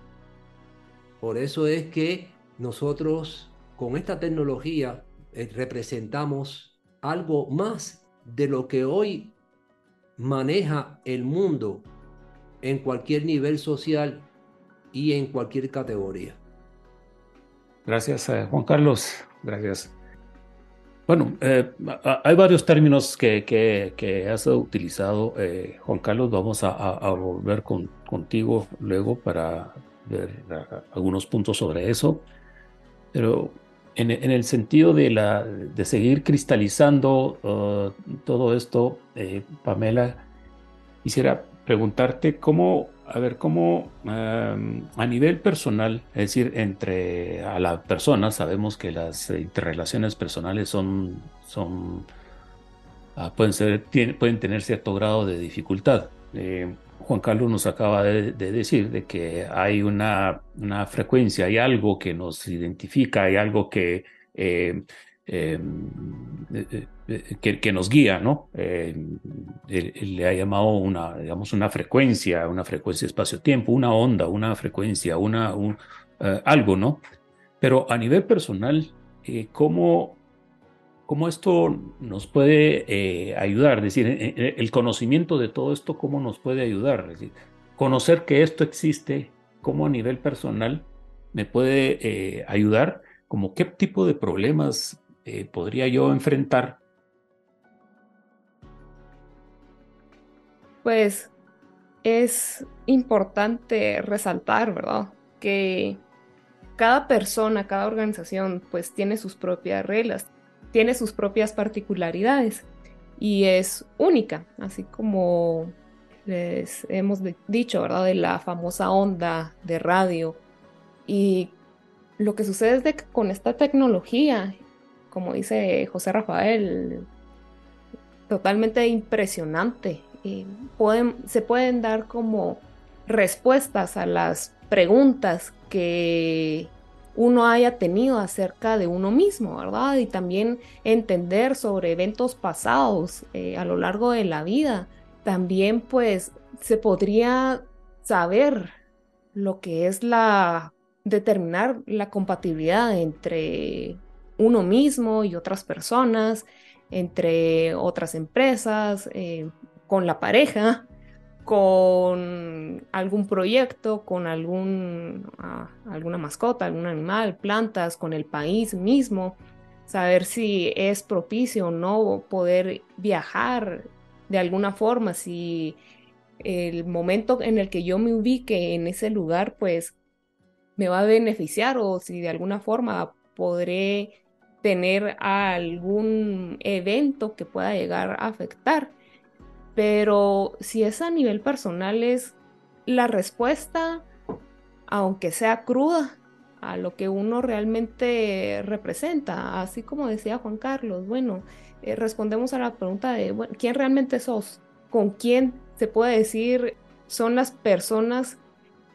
Por eso es que nosotros con esta tecnología eh, representamos algo más de lo que hoy maneja el mundo en cualquier nivel social y en cualquier categoría. Gracias, eh, Juan Carlos. Gracias. Bueno, eh, hay varios términos que, que, has utilizado, Juan Carlos. Vamos a, volver con, contigo luego para ver algunos puntos sobre eso, pero en, el sentido de, la, de seguir cristalizando uh, todo esto, eh, Pamela, quisiera preguntarte cómo, a ver, cómo um, a nivel personal, es decir, entre a la persona, sabemos que las interrelaciones personales son, son ah, pueden, ser, pueden tener cierto grado de dificultad. Eh, Juan Carlos nos acaba de, decir de que hay una, una, frecuencia, hay algo que nos identifica, hay algo que, eh, em, eh, eh, que, nos guía, ¿no? Él, le ha llamado una, digamos, una frecuencia, una frecuencia espacio-tiempo, una onda, una frecuencia, una, algo, ¿no? Pero a nivel personal, ¿cómo, ¿Cómo esto nos puede eh, ayudar? Es decir, eh, eh, el conocimiento de todo esto, ¿cómo nos puede ayudar? decir, conocer que esto existe, ¿cómo a nivel personal me puede ayudar? ¿Como qué tipo de problemas podría yo enfrentar? Pues es importante resaltar, ¿verdad? Que cada persona, cada organización, pues tiene sus propias reglas, tiene sus propias particularidades y es única, así como les hemos dicho, ¿verdad? De la famosa onda de radio. Y lo que sucede es que con esta tecnología, como dice José Rafael, totalmente impresionante. pueden, se pueden dar como respuestas a las preguntas que uno haya tenido acerca de uno mismo, ¿verdad? Y también entender sobre eventos pasados eh, a lo largo de la vida. También pues se podría saber lo que es la determinar la compatibilidad entre uno mismo y otras personas, entre otras empresas, eh, con la pareja, con algún proyecto, con algún, ah, alguna mascota, algún animal, plantas, con el país mismo, saber si es propicio o no poder viajar de alguna forma, si el momento en el que yo me ubique en ese lugar, pues me va a beneficiar o si de alguna forma podré tener algún evento que pueda llegar a afectar. Pero si es a nivel personal, es la respuesta, aunque sea cruda, a lo que uno realmente representa. Así como decía Juan Carlos, bueno, eh, respondemos a la pregunta de, ¿quién realmente sos? ¿Con quién se puede decir son las personas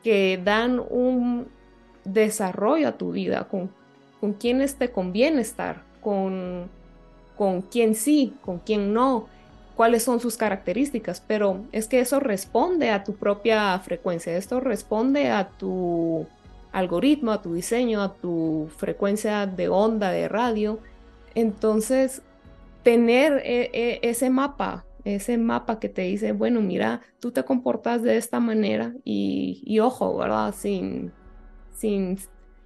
que dan un desarrollo a tu vida? ¿Con, con quiénes te conviene estar? ¿Con, con quién sí? ¿Con quién no? Cuáles son sus características, pero es que eso responde a tu propia frecuencia, esto responde a tu algoritmo, a tu diseño, a tu frecuencia de onda de radio. Entonces, tener e, e, ese mapa, ese mapa que te dice, bueno, mira, tú te comportas de esta manera y, ojo, ¿verdad? Sin, sin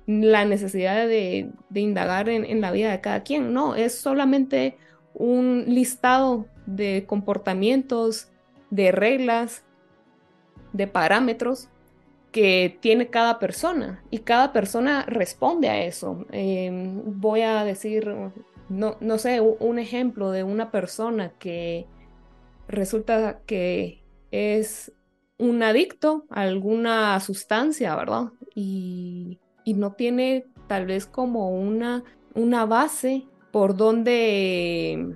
la necesidad de, indagar en, en la vida de cada quien, no, es solamente un listado de comportamientos, de reglas, de parámetros que tiene cada persona y cada persona responde a eso. Em, voy a decir, no, no sé, un ejemplo de una persona que resulta que es un adicto a alguna sustancia, ¿verdad? Y, y no tiene tal vez como una, una base por donde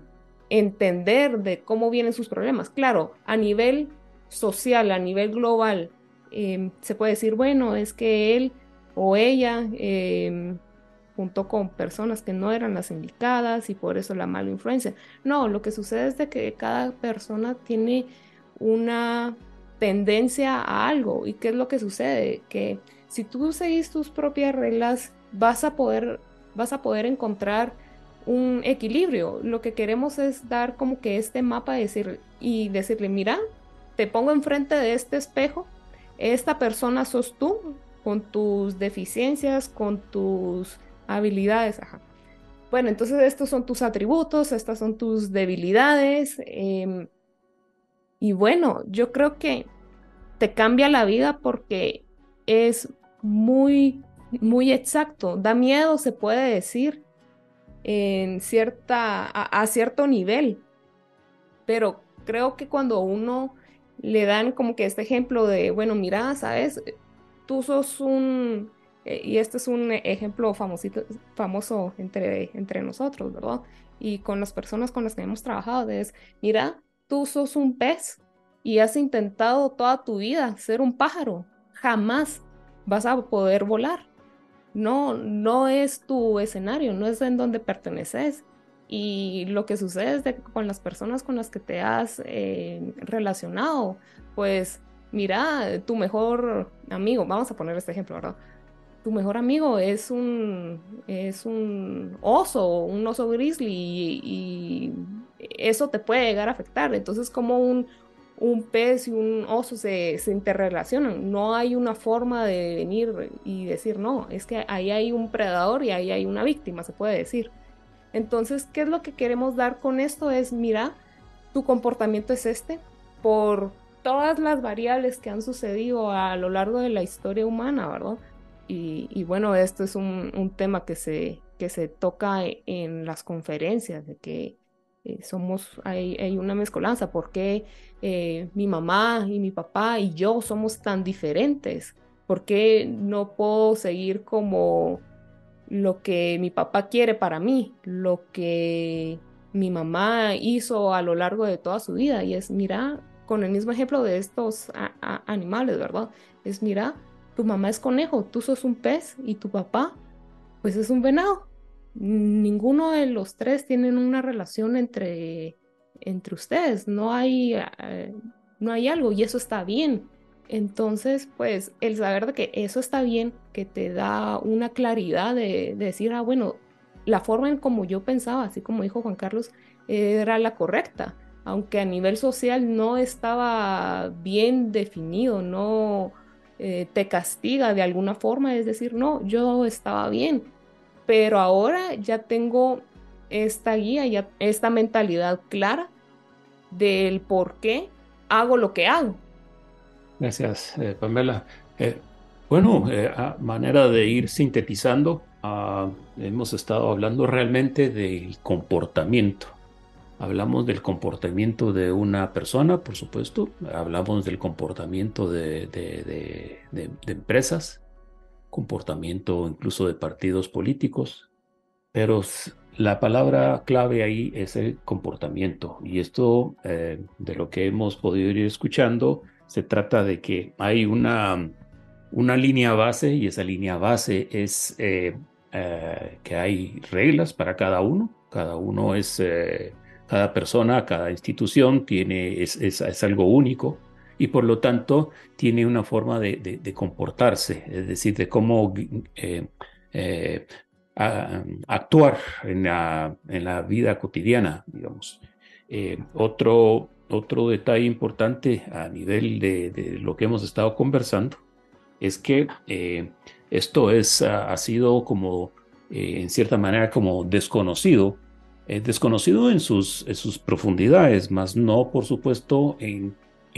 entender de cómo vienen sus problemas. Claro, a nivel social, a nivel global, em, se puede decir, bueno, es que él o ella, em, junto con personas que no eran las indicadas y por eso la mala influencia. No, lo que sucede es de que cada persona tiene una tendencia a algo. ¿Y qué es lo que sucede? Que si tú seguís tus propias reglas, vas a poder, vas a poder encontrar un equilibrio. Lo que queremos es dar como que este mapa decir, y decirle, mira, te pongo enfrente de este espejo, esta persona sos tú, con tus deficiencias, con tus habilidades. Bueno, entonces estos son tus atributos, estas son tus debilidades. Em, y bueno, yo creo que te cambia la vida porque es muy, muy exacto. Da miedo, se puede decir, en cierta, a, cierto nivel. Pero creo que cuando uno le dan como que este ejemplo de, bueno, mira, sabes, tú sos un, eh, y este es un ejemplo famosito, famoso entre, entre nosotros, ¿verdad? Y con las personas con las que hemos trabajado, es, mira, tú sos un pez y has intentado toda tu vida ser un pájaro, jamás vas a poder volar no, no es tu escenario, no es en donde perteneces. Y lo que sucede es con las personas con las que te has eh, relacionado, pues mira, tu mejor amigo, vamos a poner este ejemplo, ¿verdad? Tu mejor amigo es un, es un oso, un oso grizzly y, y eso te puede llegar a afectar. Entonces, como un, un pez y un oso se, interrelacionan. No hay una forma de venir y decir, no, es que ahí hay un predador y ahí hay una víctima, se puede decir. Entonces, ¿qué es lo que queremos dar con esto? Es, mira, tu comportamiento es este, por todas las variables que han sucedido a lo largo de la historia humana, ¿verdad? Y, bueno, esto es un, un, tema que se, que se toca en las conferencias, de que eh, somos, hay, hay, una mezcolanza, ¿por qué eh, mi mamá y mi papá y yo somos tan diferentes? ¿Por qué no puedo seguir como lo que mi papá quiere para mí, lo que mi mamá hizo a lo largo de toda su vida? Y es, mira, con el mismo ejemplo de estos animales, ¿verdad? Es, mira, tu mamá es conejo, tú sos un pez y tu papá pues es un venado. Ninguno de los tres tienen una relación entre, entre ustedes, no hay, eh, no hay algo y eso está bien. Entonces, pues el saber de que eso está bien, que te da una claridad de, decir, ah, bueno, la forma en como yo pensaba, así como dijo Juan Carlos, era la correcta, aunque a nivel social no estaba bien definido, no eh, te castiga de alguna forma, es decir, no, yo estaba bien, pero ahora ya tengo esta guía, ya esta mentalidad clara del por qué hago lo que hago. Gracias, eh, Pamela. Eh, bueno, eh, a manera de ir sintetizando, ah, hemos estado hablando realmente del comportamiento. Hablamos del comportamiento de una persona, por supuesto. Hablamos del comportamiento de, de empresas, comportamiento incluso de partidos políticos. Pero la palabra clave ahí es el comportamiento. Y esto, de lo que hemos podido ir escuchando, se trata de que hay una, una línea base y esa línea base es eh, eh, que hay reglas para cada uno. Cada uno es, eh, cada persona, cada institución tiene, es, es, algo único y por lo tanto tiene una forma de, de, comportarse, es decir, de cómo actuar en la, en la, vida cotidiana, digamos. otro, otro detalle importante a nivel de, lo que hemos estado conversando es que eh, esto es, ha, sido como, eh, en cierta manera, como desconocido, eh, desconocido en sus, sus profundidades, más no, por supuesto, en,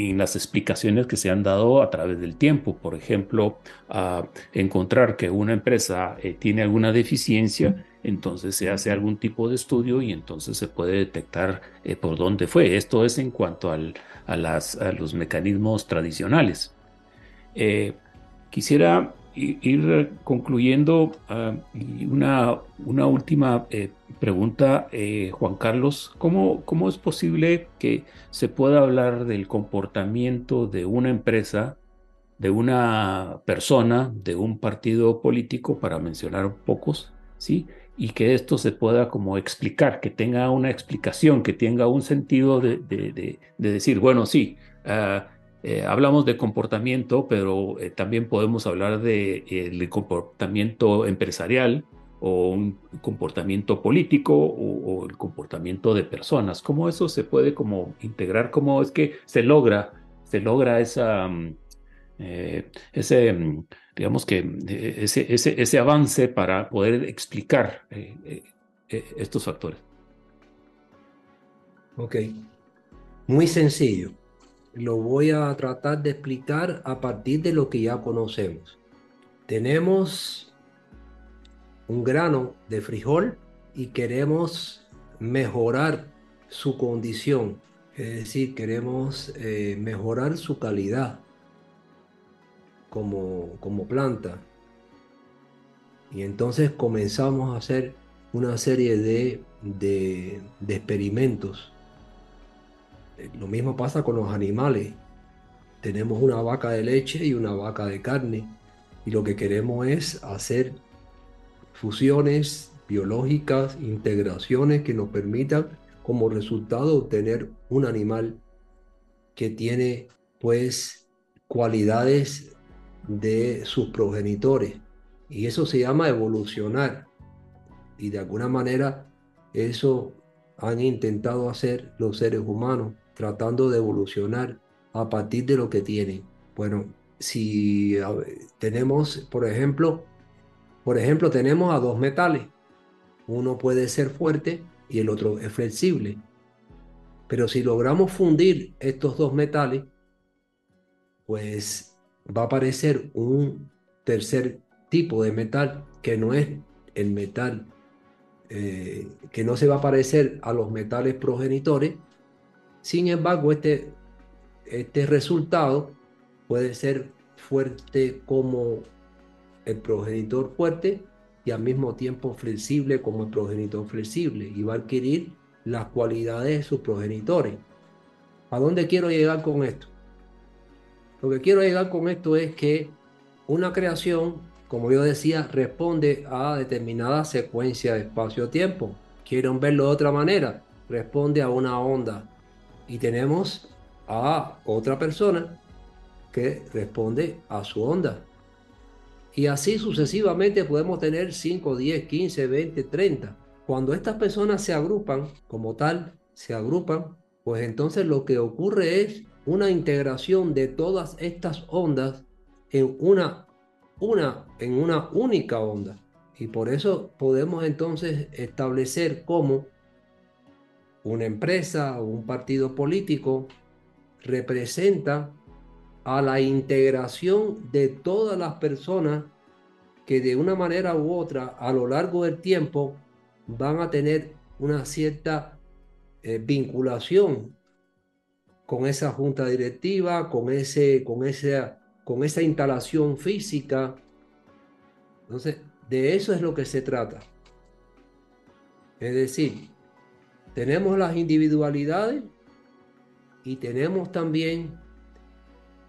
en, las explicaciones que se han dado a través del tiempo. Por ejemplo, a encontrar que una empresa tiene alguna deficiencia entonces se hace algún tipo de estudio y entonces se puede detectar eh, por dónde fue. Esto es en cuanto al, a, los mecanismos tradicionales. Eh, quisiera ir concluyendo ah, una, una, última eh, pregunta, Juan Carlos. ¿Cómo, ¿Cómo es posible que se pueda hablar del comportamiento de una empresa de una persona, de un partido político, para mencionar pocos, ¿sí? y que esto se pueda como explicar, que tenga una explicación, que tenga un sentido de, de, decir, bueno, sí, ah, eh, hablamos de comportamiento, pero eh, también podemos hablar de, eh, comportamiento empresarial o un comportamiento político o, el comportamiento de personas. ¿Cómo eso se puede como integrar? ¿Cómo es que se logra, se logra esa, mm, ese mm, digamos que eh, ese, ese, ese avance para poder explicar eh, eh, estos factores. Ok, muy sencillo. Lo voy a tratar de explicar a partir de lo que ya conocemos. Tenemos un grano de frijol y queremos mejorar su condición, es decir, queremos mejorar su calidad como, como planta. Y entonces comenzamos a hacer una serie de, de experimentos. Lo mismo pasa con los animales. Tenemos una vaca de leche y una vaca de carne. Y lo que queremos es hacer fusiones biológicas, integraciones que nos permitan como resultado obtener un animal que tiene pues cualidades de sus progenitores. Y eso se llama evolucionar. Y de alguna manera eso han intentado hacer los seres humanos, tratando de evolucionar a partir de lo que tienen. Bueno, si tenemos, por ejemplo, por ejemplo, tenemos a dos metales. Uno puede ser fuerte y el otro es flexible. Pero si logramos fundir estos dos metales, pues va a aparecer un tercer tipo de metal que no es el metal, eh, que no se va a parecer a los metales progenitores. Sin embargo, este, este resultado puede ser fuerte como el progenitor fuerte y al mismo tiempo flexible como el progenitor flexible y va a adquirir las cualidades de sus progenitores. ¿A dónde quiero llegar con esto? Lo que quiero llegar con esto es que una creación como yo decía, responde a determinada secuencia de espacio-tiempo. ¿Quieren verlo de otra manera? Responde a una onda. Y tenemos a otra persona que responde a su onda. Y así sucesivamente podemos tener 5, 10, 15, 20, 30. Cuando estas personas se agrupan como tal, se agrupan, pues entonces lo que ocurre es una integración de todas estas ondas en una, una, en una única onda. Y por eso podemos entonces establecer cómo una empresa o un partido político representa a la integración de todas las personas que de una manera u otra a lo largo del tiempo van a tener una cierta eh, vinculación con esa junta directiva, con, ese, con, esa, con esa instalación física. Entonces, de eso es lo que se trata. Es decir, tenemos las individualidades y tenemos también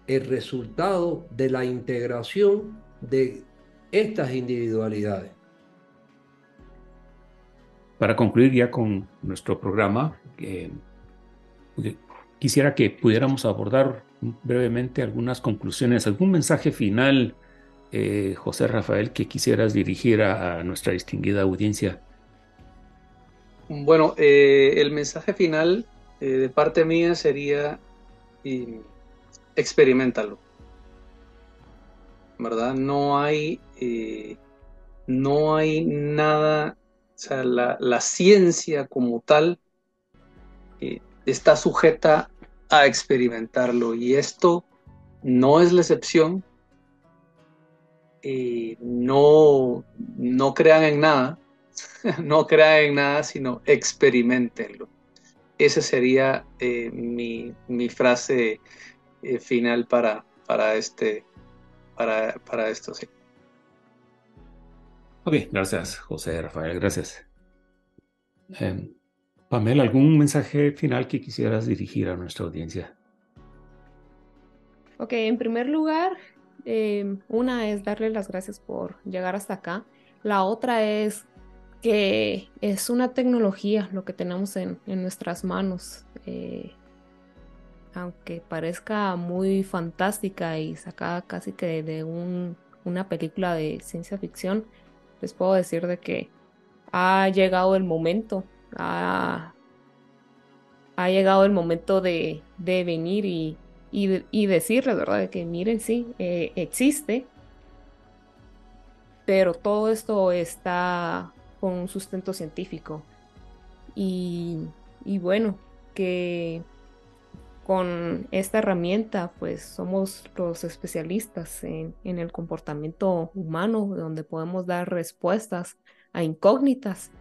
el resultado de la integración de estas individualidades. Para concluir ya con nuestro programa, eh, quisiera que pudiéramos abordar brevemente algunas conclusiones, algún mensaje final, eh, José Rafael, que quisieras dirigir a, nuestra distinguida audiencia. Bueno, eh, el mensaje final de parte mía sería experimentalo. ¿Verdad? No hay, eh, no hay nada, o sea, la, ciencia como tal eh, está sujeta a experimentarlo y esto no es la excepción. Eh, no, no crean en nada, no crean en nada, sino experimentenlo. Esa sería mi, mi, frase eh, final para, para, este, para, para esto. Sí. Ok, gracias, José Rafael, gracias. Em, Pamela, ¿algún mensaje final que quisieras dirigir a nuestra audiencia? Ok, en primer lugar, em, una es darle las gracias por llegar hasta acá. La otra es que es una tecnología lo que tenemos en, en nuestras manos. Eh, aunque parezca muy fantástica y sacada casi que de una película de ciencia ficción, les puedo decir de que ha llegado el momento, ha, llegado el momento de, venir y, y, decirles, ¿verdad? De que miren, sí, eh, existe, pero todo esto está con un sustento científico. Y, y bueno, que con esta herramienta, pues somos los especialistas en, el comportamiento humano, donde podemos dar respuestas a incógnitas.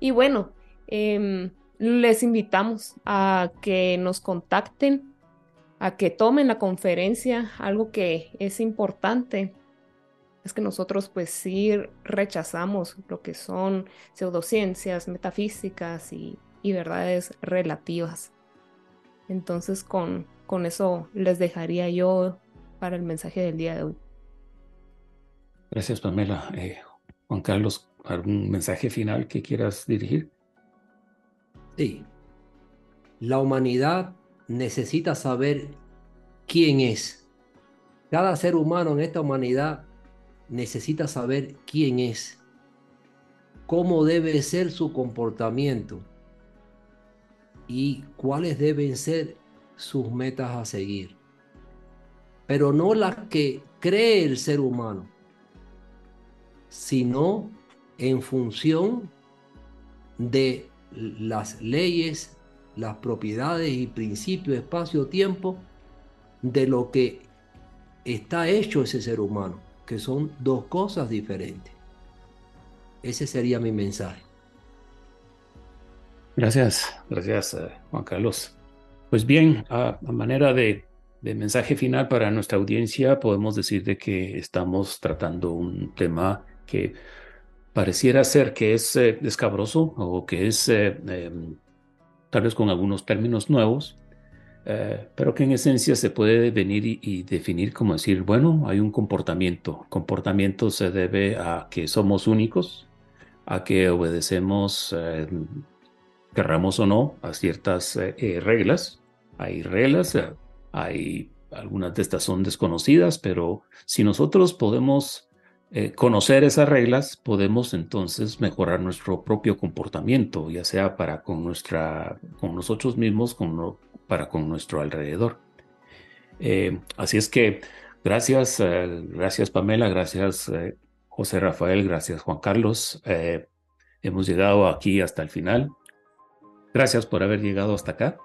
Y bueno, em, les invitamos a que nos contacten, a que tomen la conferencia. Algo que es importante es que nosotros pues sí rechazamos lo que son pseudociencias, metafísicas y verdades relativas. Entonces con, con eso les dejaría yo para el mensaje del día de hoy. Gracias, Pamela. Eh, Juan Carlos, ¿algún mensaje final que quieras dirigir? Sí. La humanidad necesita saber quién es. Cada ser humano en esta humanidad necesita saber quién es, cómo debe ser su comportamiento y cuáles deben ser sus metas a seguir. Pero no las que cree el ser humano, sino en función de las leyes, las propiedades y principios, espacio, tiempo, de lo que está hecho ese ser humano, que son dos cosas diferentes. Ese sería mi mensaje. Gracias, gracias eh, Juan Carlos. Pues bien, a, manera de, mensaje final para nuestra audiencia, podemos decir de que estamos tratando un tema que pareciera ser que es eh, escabroso o que es eh, em, tal vez con algunos términos nuevos, eh, pero que en esencia se puede venir y, definir como decir, bueno, hay un comportamiento. Comportamiento se debe a que somos únicos, a que obedecemos, eh, querramos o no, a ciertas eh, reglas. Hay reglas, hay algunas de estas son desconocidas, pero si nosotros podemos conocer esas reglas, podemos entonces mejorar nuestro propio comportamiento, ya sea para con nuestra, con nosotros mismos, con, para con nuestro alrededor. Eh, así es que gracias, eh, gracias Pamela, gracias eh, José Rafael, gracias Juan Carlos. hemos llegado aquí hasta el final. Gracias por haber llegado hasta acá.